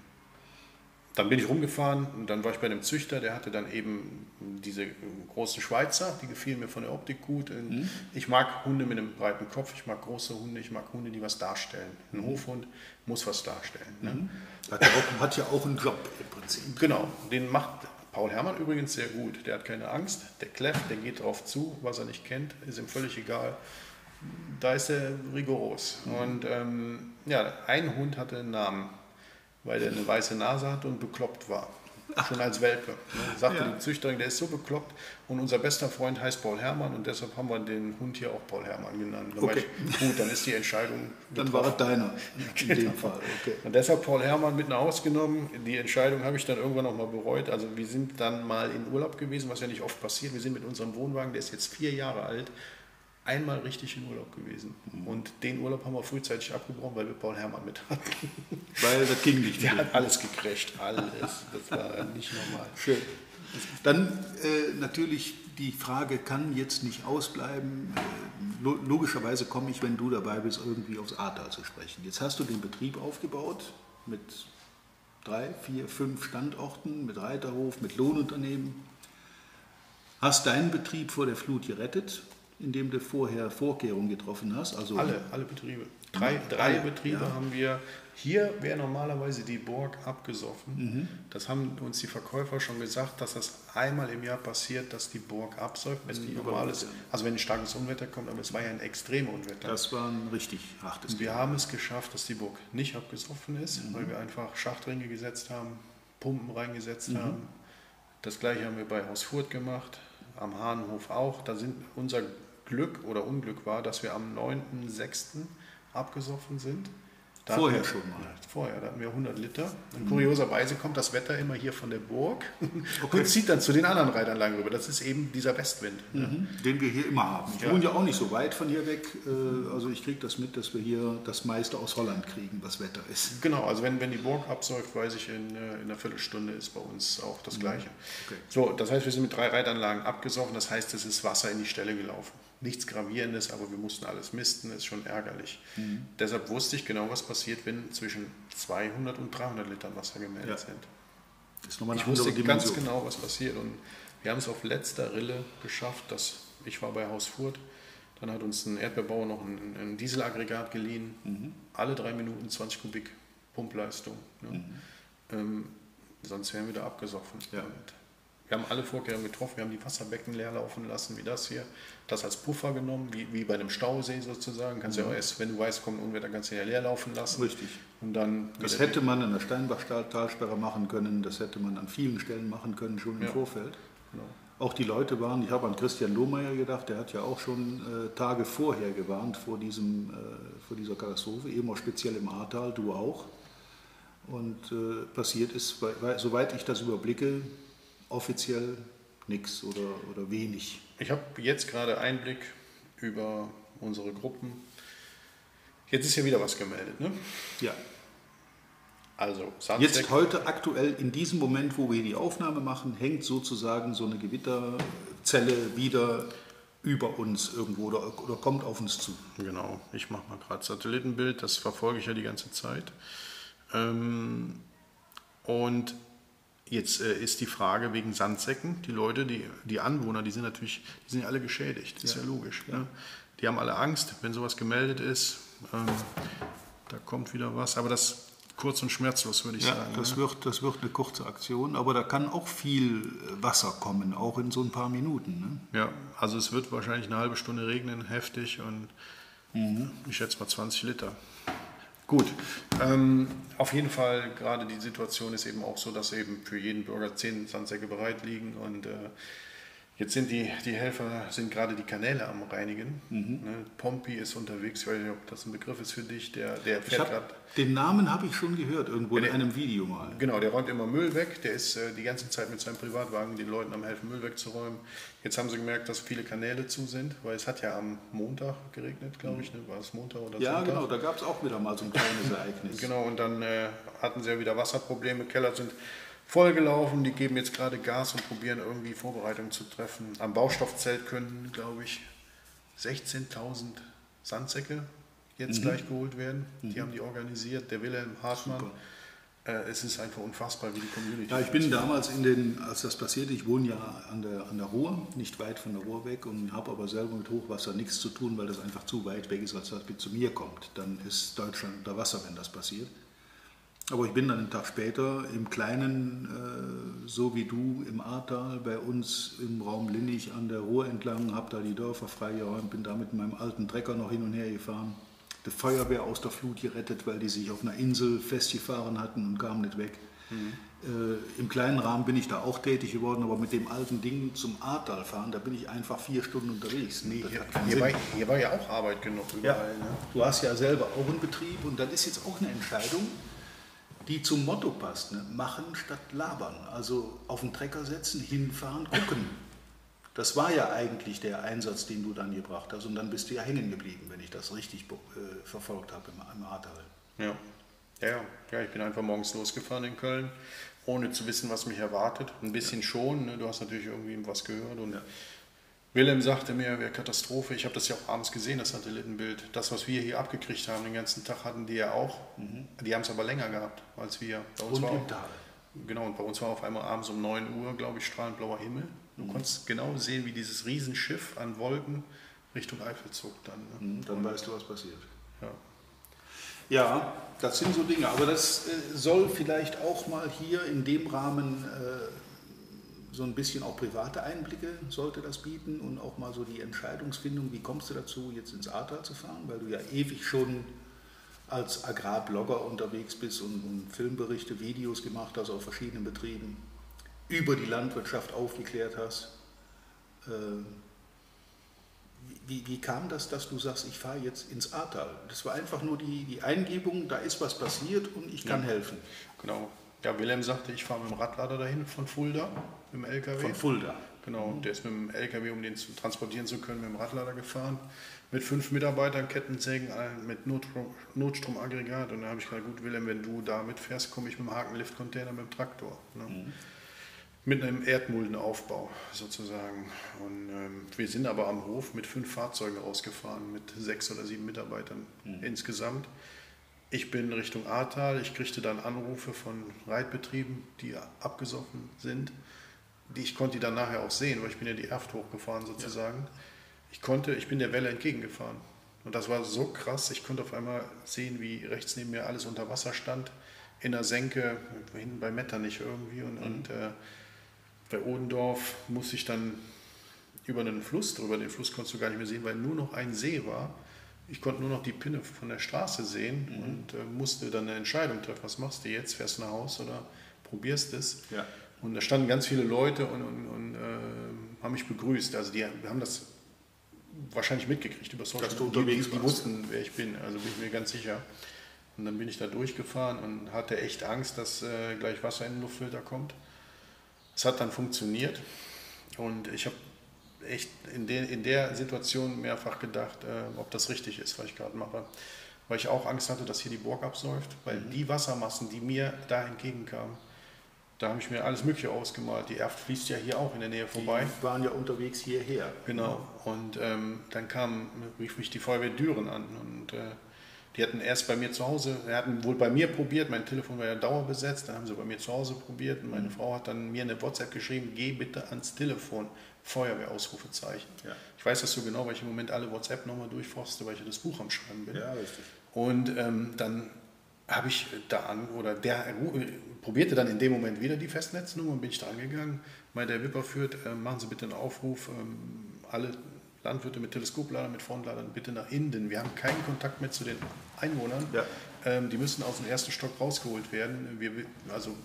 dann bin ich rumgefahren und dann war ich bei einem Züchter, der hatte dann eben diese großen Schweizer, die gefielen mir von der Optik gut. Mhm. Ich mag Hunde mit einem breiten Kopf, ich mag große Hunde, ich mag Hunde, die was darstellen. Ein Hofhund muss was darstellen. Ne? Mhm. Hat, ja auch, hat ja auch einen Job im Prinzip. Genau, den macht Paul Herrmann übrigens sehr gut. Der hat keine Angst, der kläfft, der geht drauf zu, was er nicht kennt, ist ihm völlig egal. Da ist er rigoros. Mhm. Und ähm, ja, ein Hund hatte einen Namen weil er eine weiße Nase hat und bekloppt war. Schon als Welpe. Ne? Sagte ja. die Züchterin, der ist so bekloppt und unser bester Freund heißt Paul Hermann und deshalb haben wir den Hund hier auch Paul Hermann genannt. Okay. ich, gut, dann ist die Entscheidung. Dann war er deiner in genau. dem Fall. Okay. Und deshalb Paul Hermann mit nach Hause genommen. Die Entscheidung habe ich dann irgendwann noch mal bereut. Also wir sind dann mal in Urlaub gewesen, was ja nicht oft passiert. Wir sind mit unserem Wohnwagen, der ist jetzt vier Jahre alt, einmal richtig in Urlaub gewesen. Mhm. Und den Urlaub haben wir frühzeitig abgebrochen, weil wir Paul Hermann mit hatten. Weil das ging nicht. Der hat alles gecrasht, alles. Das war nicht normal. Schön. Dann äh, natürlich die Frage kann jetzt nicht ausbleiben. Äh, logischerweise komme ich, wenn du dabei bist, irgendwie aufs Ahrtal zu sprechen. Jetzt hast du den Betrieb aufgebaut mit drei, vier, fünf Standorten, mit Reiterhof, mit Lohnunternehmen. Hast deinen Betrieb vor der Flut gerettet indem du vorher Vorkehrungen getroffen hast? Also alle, alle Betriebe. Drei, drei alle, Betriebe ja. haben wir. Hier wäre normalerweise die Burg abgesoffen. Mhm. Das haben uns die Verkäufer schon gesagt, dass das einmal im Jahr passiert, dass die Burg absäuft, wenn ein normales, also wenn ein starkes Unwetter kommt, aber es war ja ein extremes Unwetter. Das war ein richtig hartes wir haben es geschafft, dass die Burg nicht abgesoffen ist, mhm. weil wir einfach Schachtringe gesetzt haben, Pumpen reingesetzt mhm. haben. Das gleiche haben wir bei Haus Furt gemacht, am Hahnhof auch. Da sind unser Glück oder Unglück war, dass wir am 9.6. abgesoffen sind. Da vorher schon mal. Ja, vorher, da hatten wir 100 Liter. Und mhm. kurioserweise kommt das Wetter immer hier von der Burg okay. und zieht dann zu den anderen Reitanlagen rüber. Das ist eben dieser Westwind. Mhm. Ja. Den wir hier immer haben. Ich ja. wohne ja auch nicht so weit von hier weg. Äh, also ich kriege das mit, dass wir hier das meiste aus Holland kriegen, was Wetter ist. Genau, also wenn, wenn die Burg absäuft, weiß ich, in, äh, in einer Viertelstunde ist bei uns auch das mhm. Gleiche. Okay. So, das heißt, wir sind mit drei Reitanlagen abgesoffen. Das heißt, es ist Wasser in die Stelle gelaufen nichts Gravierendes, aber wir mussten alles misten, ist schon ärgerlich. Mhm. Deshalb wusste ich genau, was passiert, wenn zwischen 200 und 300 Litern Wasser gemeldet ja. sind. ich wusste ganz genau, was passiert und wir haben es auf letzter Rille geschafft, dass ich war bei Haus Furt, dann hat uns ein Erdbeerbauer noch ein, ein Dieselaggregat geliehen, mhm. alle drei Minuten 20 Kubik Pumpleistung. Ne? Mhm. Ähm, sonst wären wir da abgesoffen. Ja. Wir haben alle Vorkehrungen getroffen, wir haben die Wasserbecken leer laufen lassen, wie das hier. Das als Puffer genommen, wie, wie bei einem Stausee sozusagen. Kannst mhm. ja auch erst, wenn du weißt, kommt ein Unwetter, kannst du ja leer laufen lassen. Richtig. Und dann das hätte man an der Steinbachtalsperre machen können, das hätte man an vielen Stellen machen können, schon im ja. Vorfeld. Genau. Auch die Leute waren, ich habe an Christian Lohmeier gedacht, der hat ja auch schon äh, Tage vorher gewarnt vor, diesem, äh, vor dieser Katastrophe, eben auch speziell im Ahrtal, du auch. Und äh, passiert ist, soweit ich das überblicke, offiziell nichts oder, oder wenig. Ich habe jetzt gerade Einblick über unsere Gruppen. Jetzt ist ja wieder was gemeldet, ne? Ja. Also, Sandsteck. Jetzt heute aktuell in diesem Moment, wo wir die Aufnahme machen, hängt sozusagen so eine Gewitterzelle wieder über uns irgendwo oder, oder kommt auf uns zu. Genau, ich mache mal gerade Satellitenbild, das verfolge ich ja die ganze Zeit. Ähm, und Jetzt äh, ist die Frage wegen Sandsäcken. Die Leute, die, die Anwohner, die sind natürlich, die sind alle geschädigt. Das ist ja, ja logisch. Ja. Ne? Die haben alle Angst, wenn sowas gemeldet ist. Ähm, da kommt wieder was. Aber das kurz und schmerzlos, würde ich ja, sagen. Das, ne? wird, das wird eine kurze Aktion, aber da kann auch viel Wasser kommen, auch in so ein paar Minuten. Ne? Ja, also es wird wahrscheinlich eine halbe Stunde regnen, heftig und mhm. ich schätze mal 20 Liter. Gut, ähm, auf jeden Fall, gerade die Situation ist eben auch so, dass eben für jeden Bürger zehn Sandsäcke bereit liegen und äh, Jetzt sind die, die Helfer sind gerade die Kanäle am Reinigen. Mhm. Ne, Pompi ist unterwegs, ich weiß nicht, ob das ein Begriff ist für dich. Der, der fährt gerade. Den Namen habe ich schon gehört, irgendwo in einem Video mal. Genau, der räumt immer Müll weg. Der ist äh, die ganze Zeit mit seinem Privatwagen den Leuten am helfen, Müll wegzuräumen. Jetzt haben sie gemerkt, dass viele Kanäle zu sind, weil es hat ja am Montag geregnet, glaube ich. Ne? War es Montag oder Ja, Sonntag? genau, da gab es auch wieder mal so ein kleines Ereignis. genau, und dann äh, hatten sie ja wieder Wasserprobleme. Keller sind vollgelaufen. Die geben jetzt gerade Gas und probieren irgendwie Vorbereitungen zu treffen. Am Baustoffzelt können, glaube ich, 16.000 Sandsäcke jetzt gleich geholt werden. Die haben die organisiert, der Wilhelm Hartmann. Äh, es ist einfach unfassbar, wie die Community. Ja, ich bin damals in den, als das passierte, ich wohne ja an der, an der Ruhr, nicht weit von der Ruhr weg und habe aber selber mit Hochwasser nichts zu tun, weil das einfach zu weit weg ist, als das bis zu mir kommt. Dann ist Deutschland unter Wasser, wenn das passiert. Aber ich bin dann einen Tag später im Kleinen, äh, so wie du, im Ahrtal, bei uns im Raum Linnich an der Ruhr entlang, habe da die Dörfer freigeräumt, bin da mit meinem alten Trecker noch hin und her gefahren. Die Feuerwehr aus der Flut gerettet, weil die sich auf einer Insel festgefahren hatten und kamen nicht weg. Äh, Im kleinen Rahmen bin ich da auch tätig geworden, aber mit dem alten Ding zum Ahrtal fahren, da bin ich einfach vier Stunden unterwegs. Nee, hier, hier, war, hier war ja auch Arbeit genug Ja, überall. Ne? du hast ja selber auch einen Betrieb und das ist jetzt auch eine Entscheidung, die zum Motto passt. Ne? Machen statt labern. Also auf den Trecker setzen, hinfahren, gucken. Das war ja eigentlich der Einsatz, den du dann gebracht hast und dann bist du ja hängen geblieben, wenn ich das richtig äh, verfolgt habe im, im Ahrtal. Ja. Ja, ja. ja, ich bin einfach morgens losgefahren in Köln, ohne zu wissen, was mich erwartet. Ein bisschen schon, ne? du hast natürlich irgendwie was gehört. Und Ja. Wilhelm sagte mir, wäre Katastrophe. Ich habe das ja auch abends gesehen, das Satellitenbild. Das, was wir hier abgekriegt haben, den ganzen Tag hatten die ja auch. Die haben es aber länger gehabt als wir. Bei uns Und war auch. Genau, und bei uns war auf einmal abends um 9 Uhr, glaube ich, strahlend blauer Himmel. Du konntest genau sehen, wie dieses Riesenschiff an Wolken Richtung Eifel zog dann. Ne? Mhm, Dann weißt du, was passiert. Ja. Ja, das sind so Dinge. Aber das äh, soll vielleicht auch mal hier in dem Rahmen äh, so ein bisschen auch private Einblicke sollte das bieten und auch mal so die Entscheidungsfindung, wie kommst du dazu, jetzt ins Ahrtal zu fahren, weil du ja ewig schon als Agrarblogger unterwegs bist und, und Filmberichte, Videos gemacht hast auf verschiedenen Betrieben, über die Landwirtschaft aufgeklärt hast. Äh, wie, wie kam das, dass du sagst, ich fahre jetzt ins Ahrtal? Das war einfach nur die, die Eingebung, da ist was passiert und ich kann Ja. helfen. Genau. Ja, Wilhelm sagte, ich fahre mit dem Radlader dahin von Fulda, mit dem LKW. Von Fulda. Genau, der ist mit dem LKW, um den zu transportieren zu können, mit dem Radlader gefahren. Mit fünf Mitarbeitern, Kettensägen, mit Notstrom, Notstromaggregat. Und da habe ich gesagt, gut, Wilhelm, wenn du da mitfährst, komme ich mit dem Hakenliftcontainer mit dem Traktor. Ne? Mit einem Erdmuldenaufbau sozusagen. Und ähm, wir sind aber am Hof mit fünf Fahrzeugen rausgefahren, mit sechs oder sieben Mitarbeitern insgesamt. Ich bin Richtung Ahrtal, ich kriegte dann Anrufe von Reitbetrieben, die abgesoffen sind. Die, ich konnte die dann nachher auch sehen, weil ich bin ja die Erft hochgefahren sozusagen. Ich konnte, ich bin der Welle entgegengefahren. Und das war so krass, ich konnte auf einmal sehen, wie rechts neben mir alles unter Wasser stand. In der Senke, hinten bei Metternich irgendwie. Und, und äh, bei Odendorf musste ich dann über einen Fluss drüber. Den Fluss konntest du gar nicht mehr sehen, weil nur noch ein See war. Ich konnte nur noch die Pinne von der Straße sehen und äh, musste dann eine Entscheidung treffen. Was machst du jetzt? Fährst du nach Haus oder probierst es? Ja. Und da standen ganz viele Leute und, und, und äh, haben mich begrüßt. Also die haben das wahrscheinlich mitgekriegt über Social Dass du Media. Die, unterwegs die, die warst. wussten, wer ich bin, also bin ich mir ganz sicher. Und dann bin ich da durchgefahren und hatte echt Angst, dass äh, gleich Wasser in den Luftfilter kommt. Es hat dann funktioniert und ich habe echt in, der in der Situation mehrfach gedacht, äh, ob das richtig ist, was ich gerade mache. Weil ich auch Angst hatte, dass hier die Burg absäuft, weil die Wassermassen, die mir da entgegenkamen, da habe ich mir alles Mögliche ausgemalt. Die Erft fließt ja hier auch in der Nähe vorbei. Die waren ja unterwegs hierher. Genau. Und ähm, dann kam, rief mich die Feuerwehr Düren an und äh, die hatten erst bei mir zu Hause, sie hatten wohl bei mir probiert, mein Telefon war ja dauerbesetzt, dann haben sie bei mir zu Hause probiert und meine Frau hat dann mir eine WhatsApp geschrieben, geh bitte ans Telefon, Feuerwehrausrufezeichen. Ja. Ich weiß das so genau, weil ich im Moment alle WhatsApp-Nummer durchforste, weil ich das Buch am Schreiben bin. Ja, richtig. Und ähm, dann habe ich da an, oder der ru- probierte dann in dem Moment wieder die Festnetznummer und bin ich da angegangen. Meinte, der Wipper führt, äh, machen Sie bitte einen Aufruf, ähm, alle Landwirte mit Teleskopladern, mit Frontladern bitte nach innen. Wir haben keinen Kontakt mehr zu den Einwohnern. Ja. Ähm, die müssen aus dem ersten Stock rausgeholt werden. Wir, also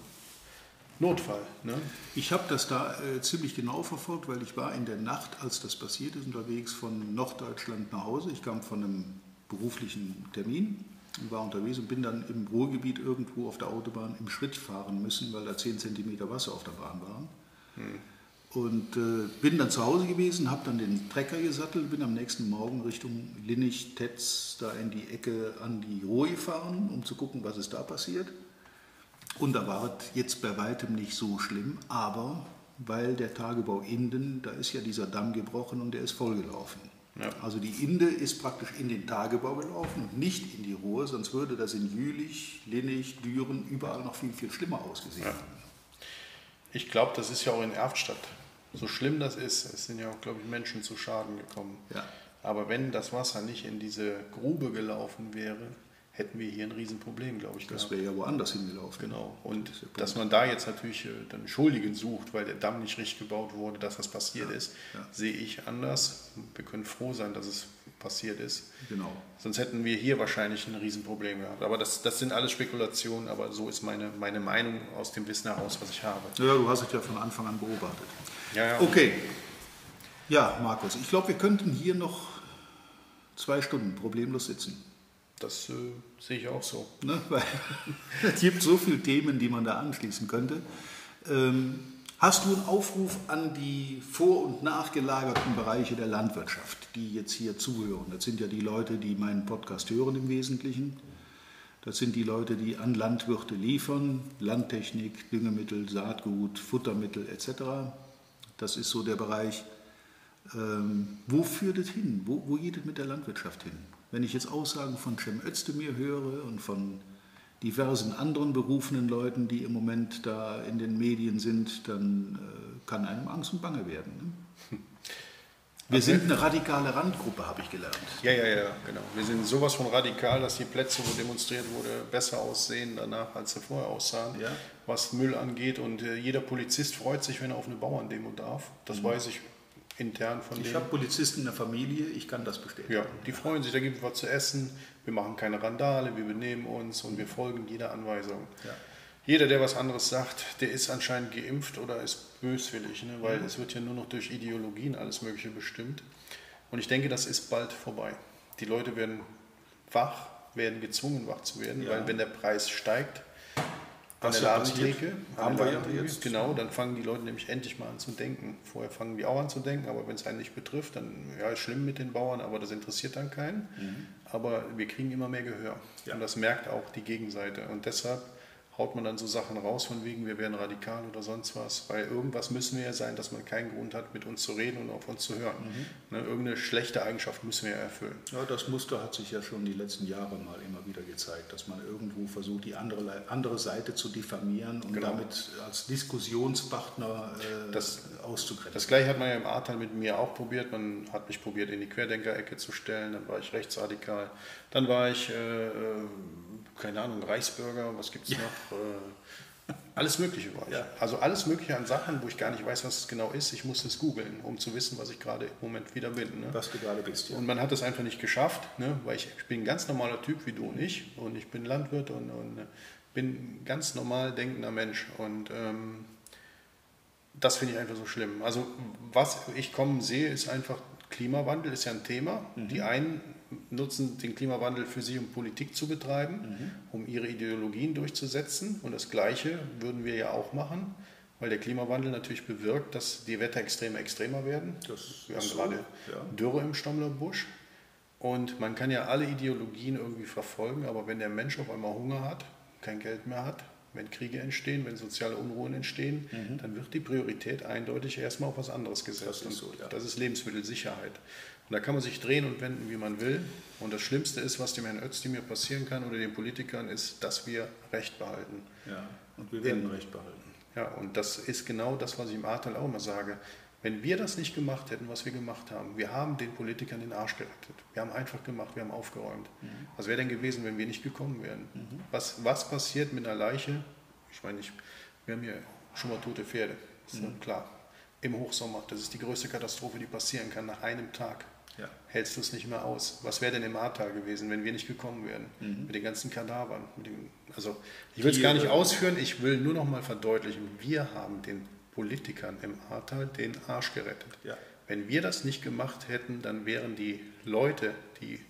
Notfall. Ne? Ich habe das da äh, ziemlich genau verfolgt, weil ich war in der Nacht, als das passiert ist, unterwegs von Norddeutschland nach Hause. Ich kam von einem beruflichen Termin und war unterwegs und bin dann im Ruhrgebiet irgendwo auf der Autobahn im Schritt fahren müssen, weil da 10 cm Wasser auf der Bahn waren. Und äh, bin dann zu Hause gewesen, habe dann den Trecker gesattelt, bin am nächsten Morgen Richtung Linnich, Tetz, da in die Ecke an die Ruhr gefahren, um zu gucken, was ist da passiert. Und da war es jetzt bei weitem nicht so schlimm, aber weil der Tagebau Inden, da ist ja dieser Damm gebrochen und der ist vollgelaufen. Ja. Also die Inde ist praktisch in den Tagebau gelaufen und nicht in die Ruhr, sonst würde das in Jülich, Linnich, Düren überall noch viel, viel schlimmer ausgesehen haben. Ich glaube, das ist ja auch in Erftstadt. So schlimm das ist, es sind ja auch, glaube ich, Menschen zu Schaden gekommen. Ja. Aber wenn das Wasser nicht in diese Grube gelaufen wäre, hätten wir hier ein Riesenproblem, glaube ich. Das wäre ja woanders hingelaufen. Genau. Und das dass man da jetzt natürlich äh, dann Schuldigen sucht, weil der Damm nicht richtig gebaut wurde, dass das passiert ja, ist, ja. sehe ich anders. Wir können froh sein, dass es passiert ist. Genau. Sonst hätten wir hier wahrscheinlich ein Riesenproblem gehabt. Aber das, das sind alles Spekulationen, aber so ist meine, meine Meinung aus dem Wissen heraus, was ich habe. Ja, du hast es ja von Anfang an beobachtet. Ja, ja. Okay. Ja, Markus, ich glaube, wir könnten hier noch zwei Stunden problemlos sitzen. Das äh, sehe ich auch so. Ne? Weil es gibt so viele Themen, die man da anschließen könnte. Ähm, hast du einen Aufruf an die vor- und nachgelagerten Bereiche der Landwirtschaft, die jetzt hier zuhören? Das sind ja die Leute, die meinen Podcast hören im Wesentlichen. Das sind die Leute, die an Landwirte liefern, Landtechnik, Düngemittel, Saatgut, Futtermittel etc. Das ist so der Bereich. Ähm, wo führt es hin? Wo, wo geht es mit der Landwirtschaft hin? Wenn ich jetzt Aussagen von Cem Özdemir höre und von diversen anderen berufenen Leuten, die im Moment da in den Medien sind, dann äh, kann einem Angst und Bange werden. Ne? Wir sind eine radikale Randgruppe, habe ich gelernt. Ja, ja, ja, genau. Wir sind sowas von radikal, dass die Plätze, wo demonstriert wurde, besser aussehen danach, als sie vorher aussahen, ja. was Müll angeht. Und äh, jeder Polizist freut sich, wenn er auf eine Bauerndemo darf. Das mhm. weiß ich intern von Ich habe Polizisten in der Familie, ich kann das bestätigen. Ja, die freuen sich, da gibt es was zu essen, wir machen keine Randale, wir benehmen uns und wir folgen jeder Anweisung. Ja. Jeder, der was anderes sagt, der ist anscheinend geimpft oder ist böswillig, ne? weil mhm. es wird ja nur noch durch Ideologien alles Mögliche bestimmt. Und ich denke, das ist bald vorbei. Die Leute werden wach, werden gezwungen, wach zu werden, ja. weil wenn der Preis steigt, an der Ladentheke. Haben wir ja jetzt. Genau, dann fangen die Leute nämlich endlich mal an zu denken. Vorher fangen die auch an zu denken, aber wenn es einen nicht betrifft, dann ja, ist schlimm mit den Bauern, aber das interessiert dann keinen. Mhm. Aber wir kriegen immer mehr Gehör. Ja. Und das merkt auch die Gegenseite. Und deshalb haut man dann so Sachen raus von wegen, wir werden radikal oder sonst was, weil irgendwas müssen wir ja sein, dass man keinen Grund hat, mit uns zu reden und auf uns zu hören. Mhm. Ne, irgendeine schlechte Eigenschaft müssen wir ja erfüllen. Ja, das Muster hat sich ja schon die letzten Jahre mal immer wieder gezeigt, dass man irgendwo versucht, die andere, andere Seite zu diffamieren und genau. damit als Diskussionspartner äh, das, auszugrenzen. Das gleiche hat man ja im Ahrtal mit mir auch probiert. Man hat mich probiert, in die Querdenkerecke zu stellen, dann war ich rechtsradikal, dann war ich... Äh, keine Ahnung, Reichsbürger, was gibt es ja. noch? Äh, alles Mögliche war ich. Ja. Also alles Mögliche an Sachen, wo ich gar nicht weiß, was es genau ist. Ich musste es googeln, um zu wissen, was ich gerade im Moment wieder bin. Ne? Was du gerade bist, ja. Und man hat es einfach nicht geschafft, ne? weil ich, ich, bin ein ganz normaler Typ wie du und ich. Und ich bin Landwirt und, und bin ein ganz normal denkender Mensch. Und ähm, das finde ich einfach so schlimm. Also was ich kommen sehe, ist einfach, Klimawandel ist ja ein Thema. Mhm. Die einen nutzen den Klimawandel für sich, um Politik zu betreiben, mhm. um ihre Ideologien durchzusetzen. Und das Gleiche würden wir ja auch machen, weil der Klimawandel natürlich bewirkt, dass die Wetterextreme extremer werden. Das wir haben so, gerade ja. Dürre im Stommlerbusch. Und man kann ja alle Ideologien irgendwie verfolgen, aber wenn der Mensch auf einmal Hunger hat, kein Geld mehr hat, wenn Kriege entstehen, wenn soziale Unruhen entstehen, mhm. dann wird die Priorität eindeutig erstmal auf was anderes gesetzt. Das ist, so, ja. das ist Lebensmittelsicherheit. Und da kann man sich drehen und wenden, wie man will. Und das Schlimmste ist, was dem Herrn Özdemir passieren kann oder den Politikern, ist, dass wir Recht behalten. Ja, und wir werden In, Recht behalten. Ja, und das ist genau das, was ich im Ahrtal auch immer sage. Wenn wir das nicht gemacht hätten, was wir gemacht haben, wir haben den Politikern den Arsch gerettet. Wir haben einfach gemacht, wir haben aufgeräumt. Mhm. Was wäre denn gewesen, wenn wir nicht gekommen wären? Mhm. Was, was passiert mit einer Leiche? Ich meine, ich, wir haben hier schon mal tote Pferde, ist mhm. klar. Im Hochsommer, das ist die größte Katastrophe, die passieren kann nach einem Tag ja. hältst du es nicht mehr aus. Was wäre denn im Ahrtal gewesen, wenn wir nicht gekommen wären? Mhm. Mit den ganzen Kadavern. Den, also ich will es gar nicht ausführen, ich will nur noch mal verdeutlichen, wir haben den Politikern im Ahrtal den Arsch gerettet. Ja. Wenn wir das nicht gemacht hätten, dann wären die Leute, die,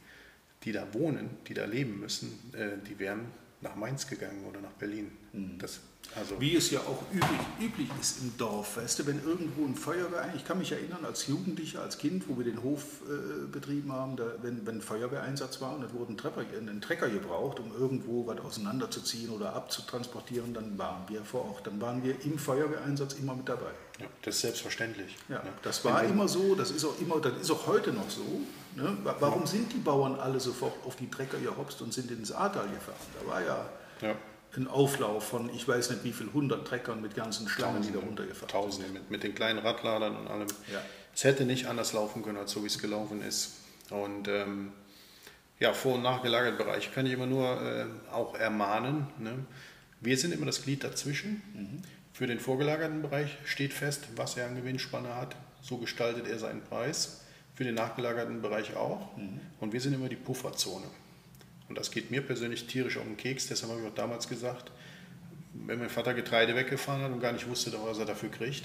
die da wohnen, die da leben müssen, äh, die wären nach Mainz gegangen oder nach Berlin. Mhm. Das Also Wie es ja auch üblich, üblich ist im Dorf, weißt du, wenn irgendwo ein Feuerwehr, ich kann mich erinnern als Jugendlicher, als Kind, wo wir den Hof äh, betrieben haben, da, wenn, wenn Feuerwehreinsatz war und es wurde ein, Trepper, ein Trecker gebraucht, um irgendwo was auseinanderzuziehen oder abzutransportieren, dann waren wir vor Ort, dann waren wir im Feuerwehreinsatz immer mit dabei. Ja, das ist selbstverständlich. Ja, ne? das war immer so, das ist auch immer, das ist auch heute noch so. Ne? Warum sind die Bauern alle sofort auf die Trecker gehopst und sind ins Ahrtal gefahren? Da war ja, ja ein Auflauf von, ich weiß nicht wie viel, 100 Treckern mit ganzen Schlangen, Tausende, die da runtergefahren Tausende, mit, mit den kleinen Radladern und allem. Ja. Es hätte nicht anders laufen können, als so wie es gelaufen ist. Und ähm, ja, Vor- und nachgelagerten Bereich kann ich immer nur äh, auch ermahnen. Ne? Wir sind immer das Glied dazwischen. Mhm. Für den vorgelagerten Bereich steht fest, was er an Gewinnspanne hat. So gestaltet er seinen Preis. Für den nachgelagerten Bereich auch. Mhm. Und wir sind immer die Pufferzone. Und das geht mir persönlich tierisch um den Keks. Deshalb habe ich auch damals gesagt, wenn mein Vater Getreide weggefahren hat und gar nicht wusste, was er dafür kriegt,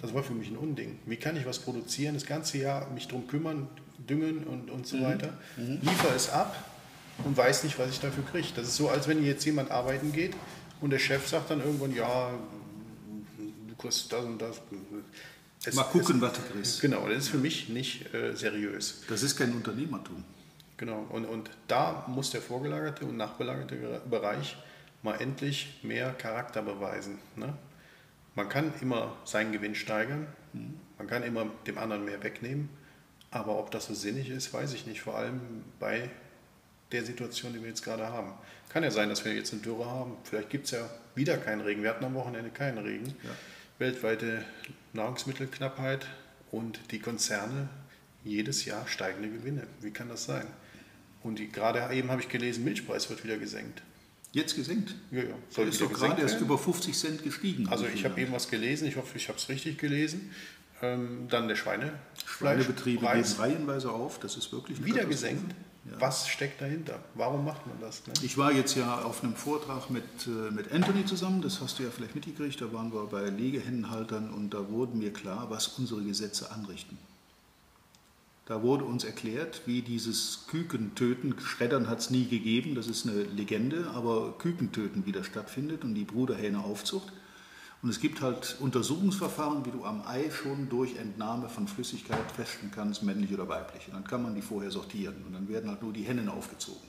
das war für mich ein Unding. Wie kann ich was produzieren, das ganze Jahr mich darum kümmern, düngen und, und so mhm. weiter, mhm. liefer es ab und weiß nicht, was ich dafür kriege. Das ist so, als wenn jetzt jemand arbeiten geht und der Chef sagt dann irgendwann, ja, du kriegst das und das. Es, Mal gucken, es, was du kriegst. Genau, das ist für mich nicht äh, seriös. Das ist kein Unternehmertum. Genau, und, und da muss der vorgelagerte und nachbelagerte Bereich mal endlich mehr Charakter beweisen. Ne? Man kann immer seinen Gewinn steigern, mhm. man kann immer dem anderen mehr wegnehmen, aber ob das so sinnig ist, weiß ich nicht, vor allem bei der Situation, die wir jetzt gerade haben. Kann ja sein, dass wir jetzt eine Dürre haben, vielleicht gibt es ja wieder keinen Regen, wir hatten am Wochenende keinen Regen, ja. Weltweite Nahrungsmittelknappheit und die Konzerne jedes Jahr steigende Gewinne. Wie kann das sein? Und die, gerade eben habe ich gelesen, Milchpreis wird wieder gesenkt. Jetzt gesenkt? Ja, ja. Soll ist doch gerade erst über 50 Cent gestiegen. Also ich habe eben was gelesen, ich hoffe, ich habe es richtig gelesen. Ähm, dann der Schweine Schweinebetriebe gehen reihenweise auf, das ist wirklich Wieder gesenkt? Ja. Was steckt dahinter? Warum macht man das? Ne? Ich war jetzt ja auf einem Vortrag mit, äh, mit Anthony zusammen, das hast du ja vielleicht mitgekriegt, da waren wir bei Legehennenhaltern und da wurden mir klar, was unsere Gesetze anrichten. Da wurde uns erklärt, wie dieses Kükentöten, Schreddern hat es nie gegeben, das ist eine Legende, aber Kükentöten wieder stattfindet und die Bruderhähne-Aufzucht. Und es gibt halt Untersuchungsverfahren, wie du am Ei schon durch Entnahme von Flüssigkeit feststellen kannst, männlich oder weiblich. Und dann kann man die vorher sortieren und dann werden halt nur die Hennen aufgezogen.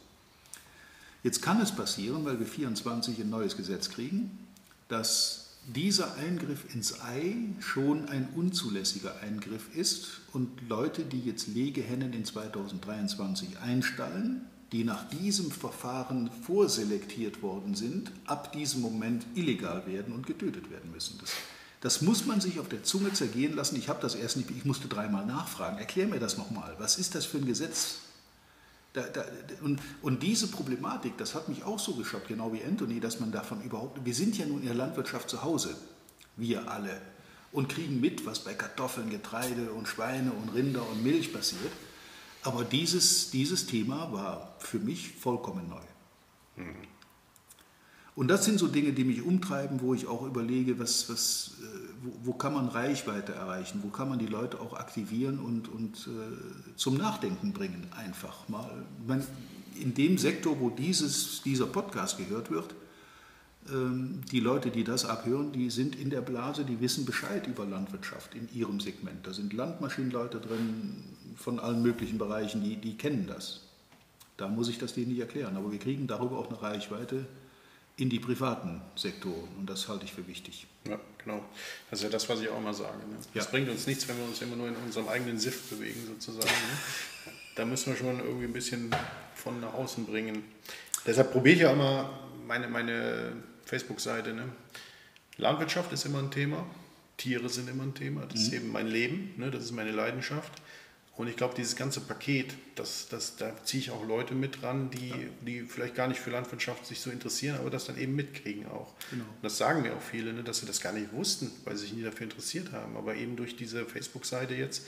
Jetzt kann es passieren, weil wir 24 ein neues Gesetz kriegen, dass dieser Eingriff ins Ei schon ein unzulässiger Eingriff ist und Leute, die jetzt Legehennen in 2023 einstallen, die nach diesem Verfahren vorselektiert worden sind, ab diesem Moment illegal werden und getötet werden müssen. Das, das muss man sich auf der Zunge zergehen lassen. Ich habe das erst nicht, ich musste dreimal nachfragen. Erklär mir das nochmal. Was ist das für ein Gesetz? Da, da, und, und, diese Problematik, das hat mich auch so geschockt, genau wie Anthony, dass man davon überhaupt, wir sind ja nun in der Landwirtschaft zu Hause, wir alle, und kriegen mit, was bei Kartoffeln, Getreide und Schweine und Rinder und Milch passiert. Aber dieses, dieses Thema war für mich vollkommen neu. Mhm. Und das sind so Dinge, die mich umtreiben, wo ich auch überlege, was, was, äh, wo, wo kann man Reichweite erreichen, wo kann man die Leute auch aktivieren und, und äh, zum Nachdenken bringen, einfach mal. Man, in dem Sektor, wo dieses, dieser Podcast gehört wird, ähm, die Leute, die das abhören, die sind in der Blase, die wissen Bescheid über Landwirtschaft in ihrem Segment. Da sind Landmaschinenleute drin von allen möglichen Bereichen, die, die kennen das. Da muss ich das denen nicht erklären. Aber wir kriegen darüber auch eine Reichweite, in die privaten Sektoren. Und das halte ich für wichtig. Ja, genau. Das ist ja das, was ich auch immer sage. Ne? Das ja. bringt uns nichts, wenn wir uns immer nur in unserem eigenen Sift bewegen, sozusagen. Ne? Da müssen wir schon irgendwie ein bisschen von nach außen bringen. Deshalb probiere ich ja immer meine, meine Facebook-Seite. Ne? Landwirtschaft ist immer ein Thema. Tiere sind immer ein Thema. Das mhm. ist eben mein Leben. Ne? Das ist meine Leidenschaft. Und ich glaube, dieses ganze Paket, das, das, da ziehe ich auch Leute mit ran, die, ja. die vielleicht gar nicht für Landwirtschaft sich so interessieren, aber das dann eben mitkriegen auch. Genau. Und das sagen mir auch viele, ne, dass sie das gar nicht wussten, weil sie sich nie dafür interessiert haben. Aber eben durch diese Facebook-Seite jetzt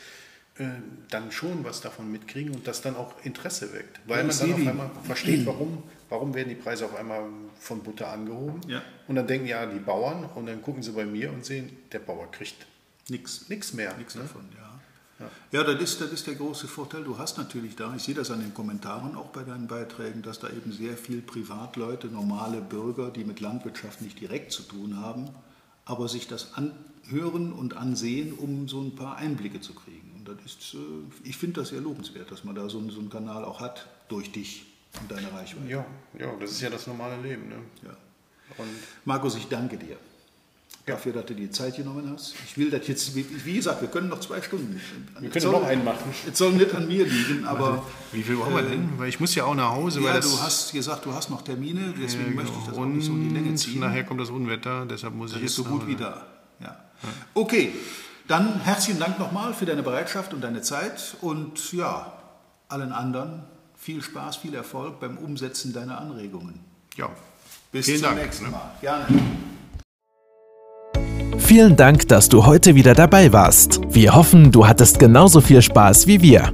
äh, dann schon was davon mitkriegen und das dann auch Interesse weckt. Weil ja, man dann auf einmal versteht, warum, warum werden die Preise auf einmal von Butter angehoben. Ja. Und dann denken ja die Bauern und dann gucken sie bei mir und sehen, der Bauer kriegt nichts mehr. Nichts ne? davon, ja. Ja, das ist, das ist der große Vorteil. Du hast natürlich da, ich sehe das an den Kommentaren auch bei deinen Beiträgen, dass da eben sehr viel Privatleute, normale Bürger, die mit Landwirtschaft nicht direkt zu tun haben, aber sich das anhören und ansehen, um so ein paar Einblicke zu kriegen. Und das ist, äh, ich finde das sehr lobenswert, dass man da so einen, so einen Kanal auch hat, durch dich und deine Reichweite. Ja, ja, das ist ja das normale Leben. Ne? Ja. Und Markus, ich danke dir dafür, dass du die Zeit genommen hast. Ich will das jetzt, wie gesagt, wir können noch zwei Stunden. Wir können soll, noch einen machen. Es soll nicht an mir liegen, aber. Wie viel wollen wir denn? Äh, weil ich muss ja auch nach Hause. Ja, du hast gesagt, du hast noch Termine, deswegen ja, möchte ich das auch nicht so in die Länge ziehen. Nachher kommt das Unwetter, deshalb muss das ich jetzt. so gut wie da. Ja. Okay, dann herzlichen Dank nochmal für deine Bereitschaft und deine Zeit und ja, allen anderen viel Spaß, viel Erfolg beim Umsetzen deiner Anregungen. Ja. Bis Vielen zum Dank, nächsten ne? Mal. Gerne. Vielen Dank, dass du heute wieder dabei warst. Wir hoffen, du hattest genauso viel Spaß wie wir.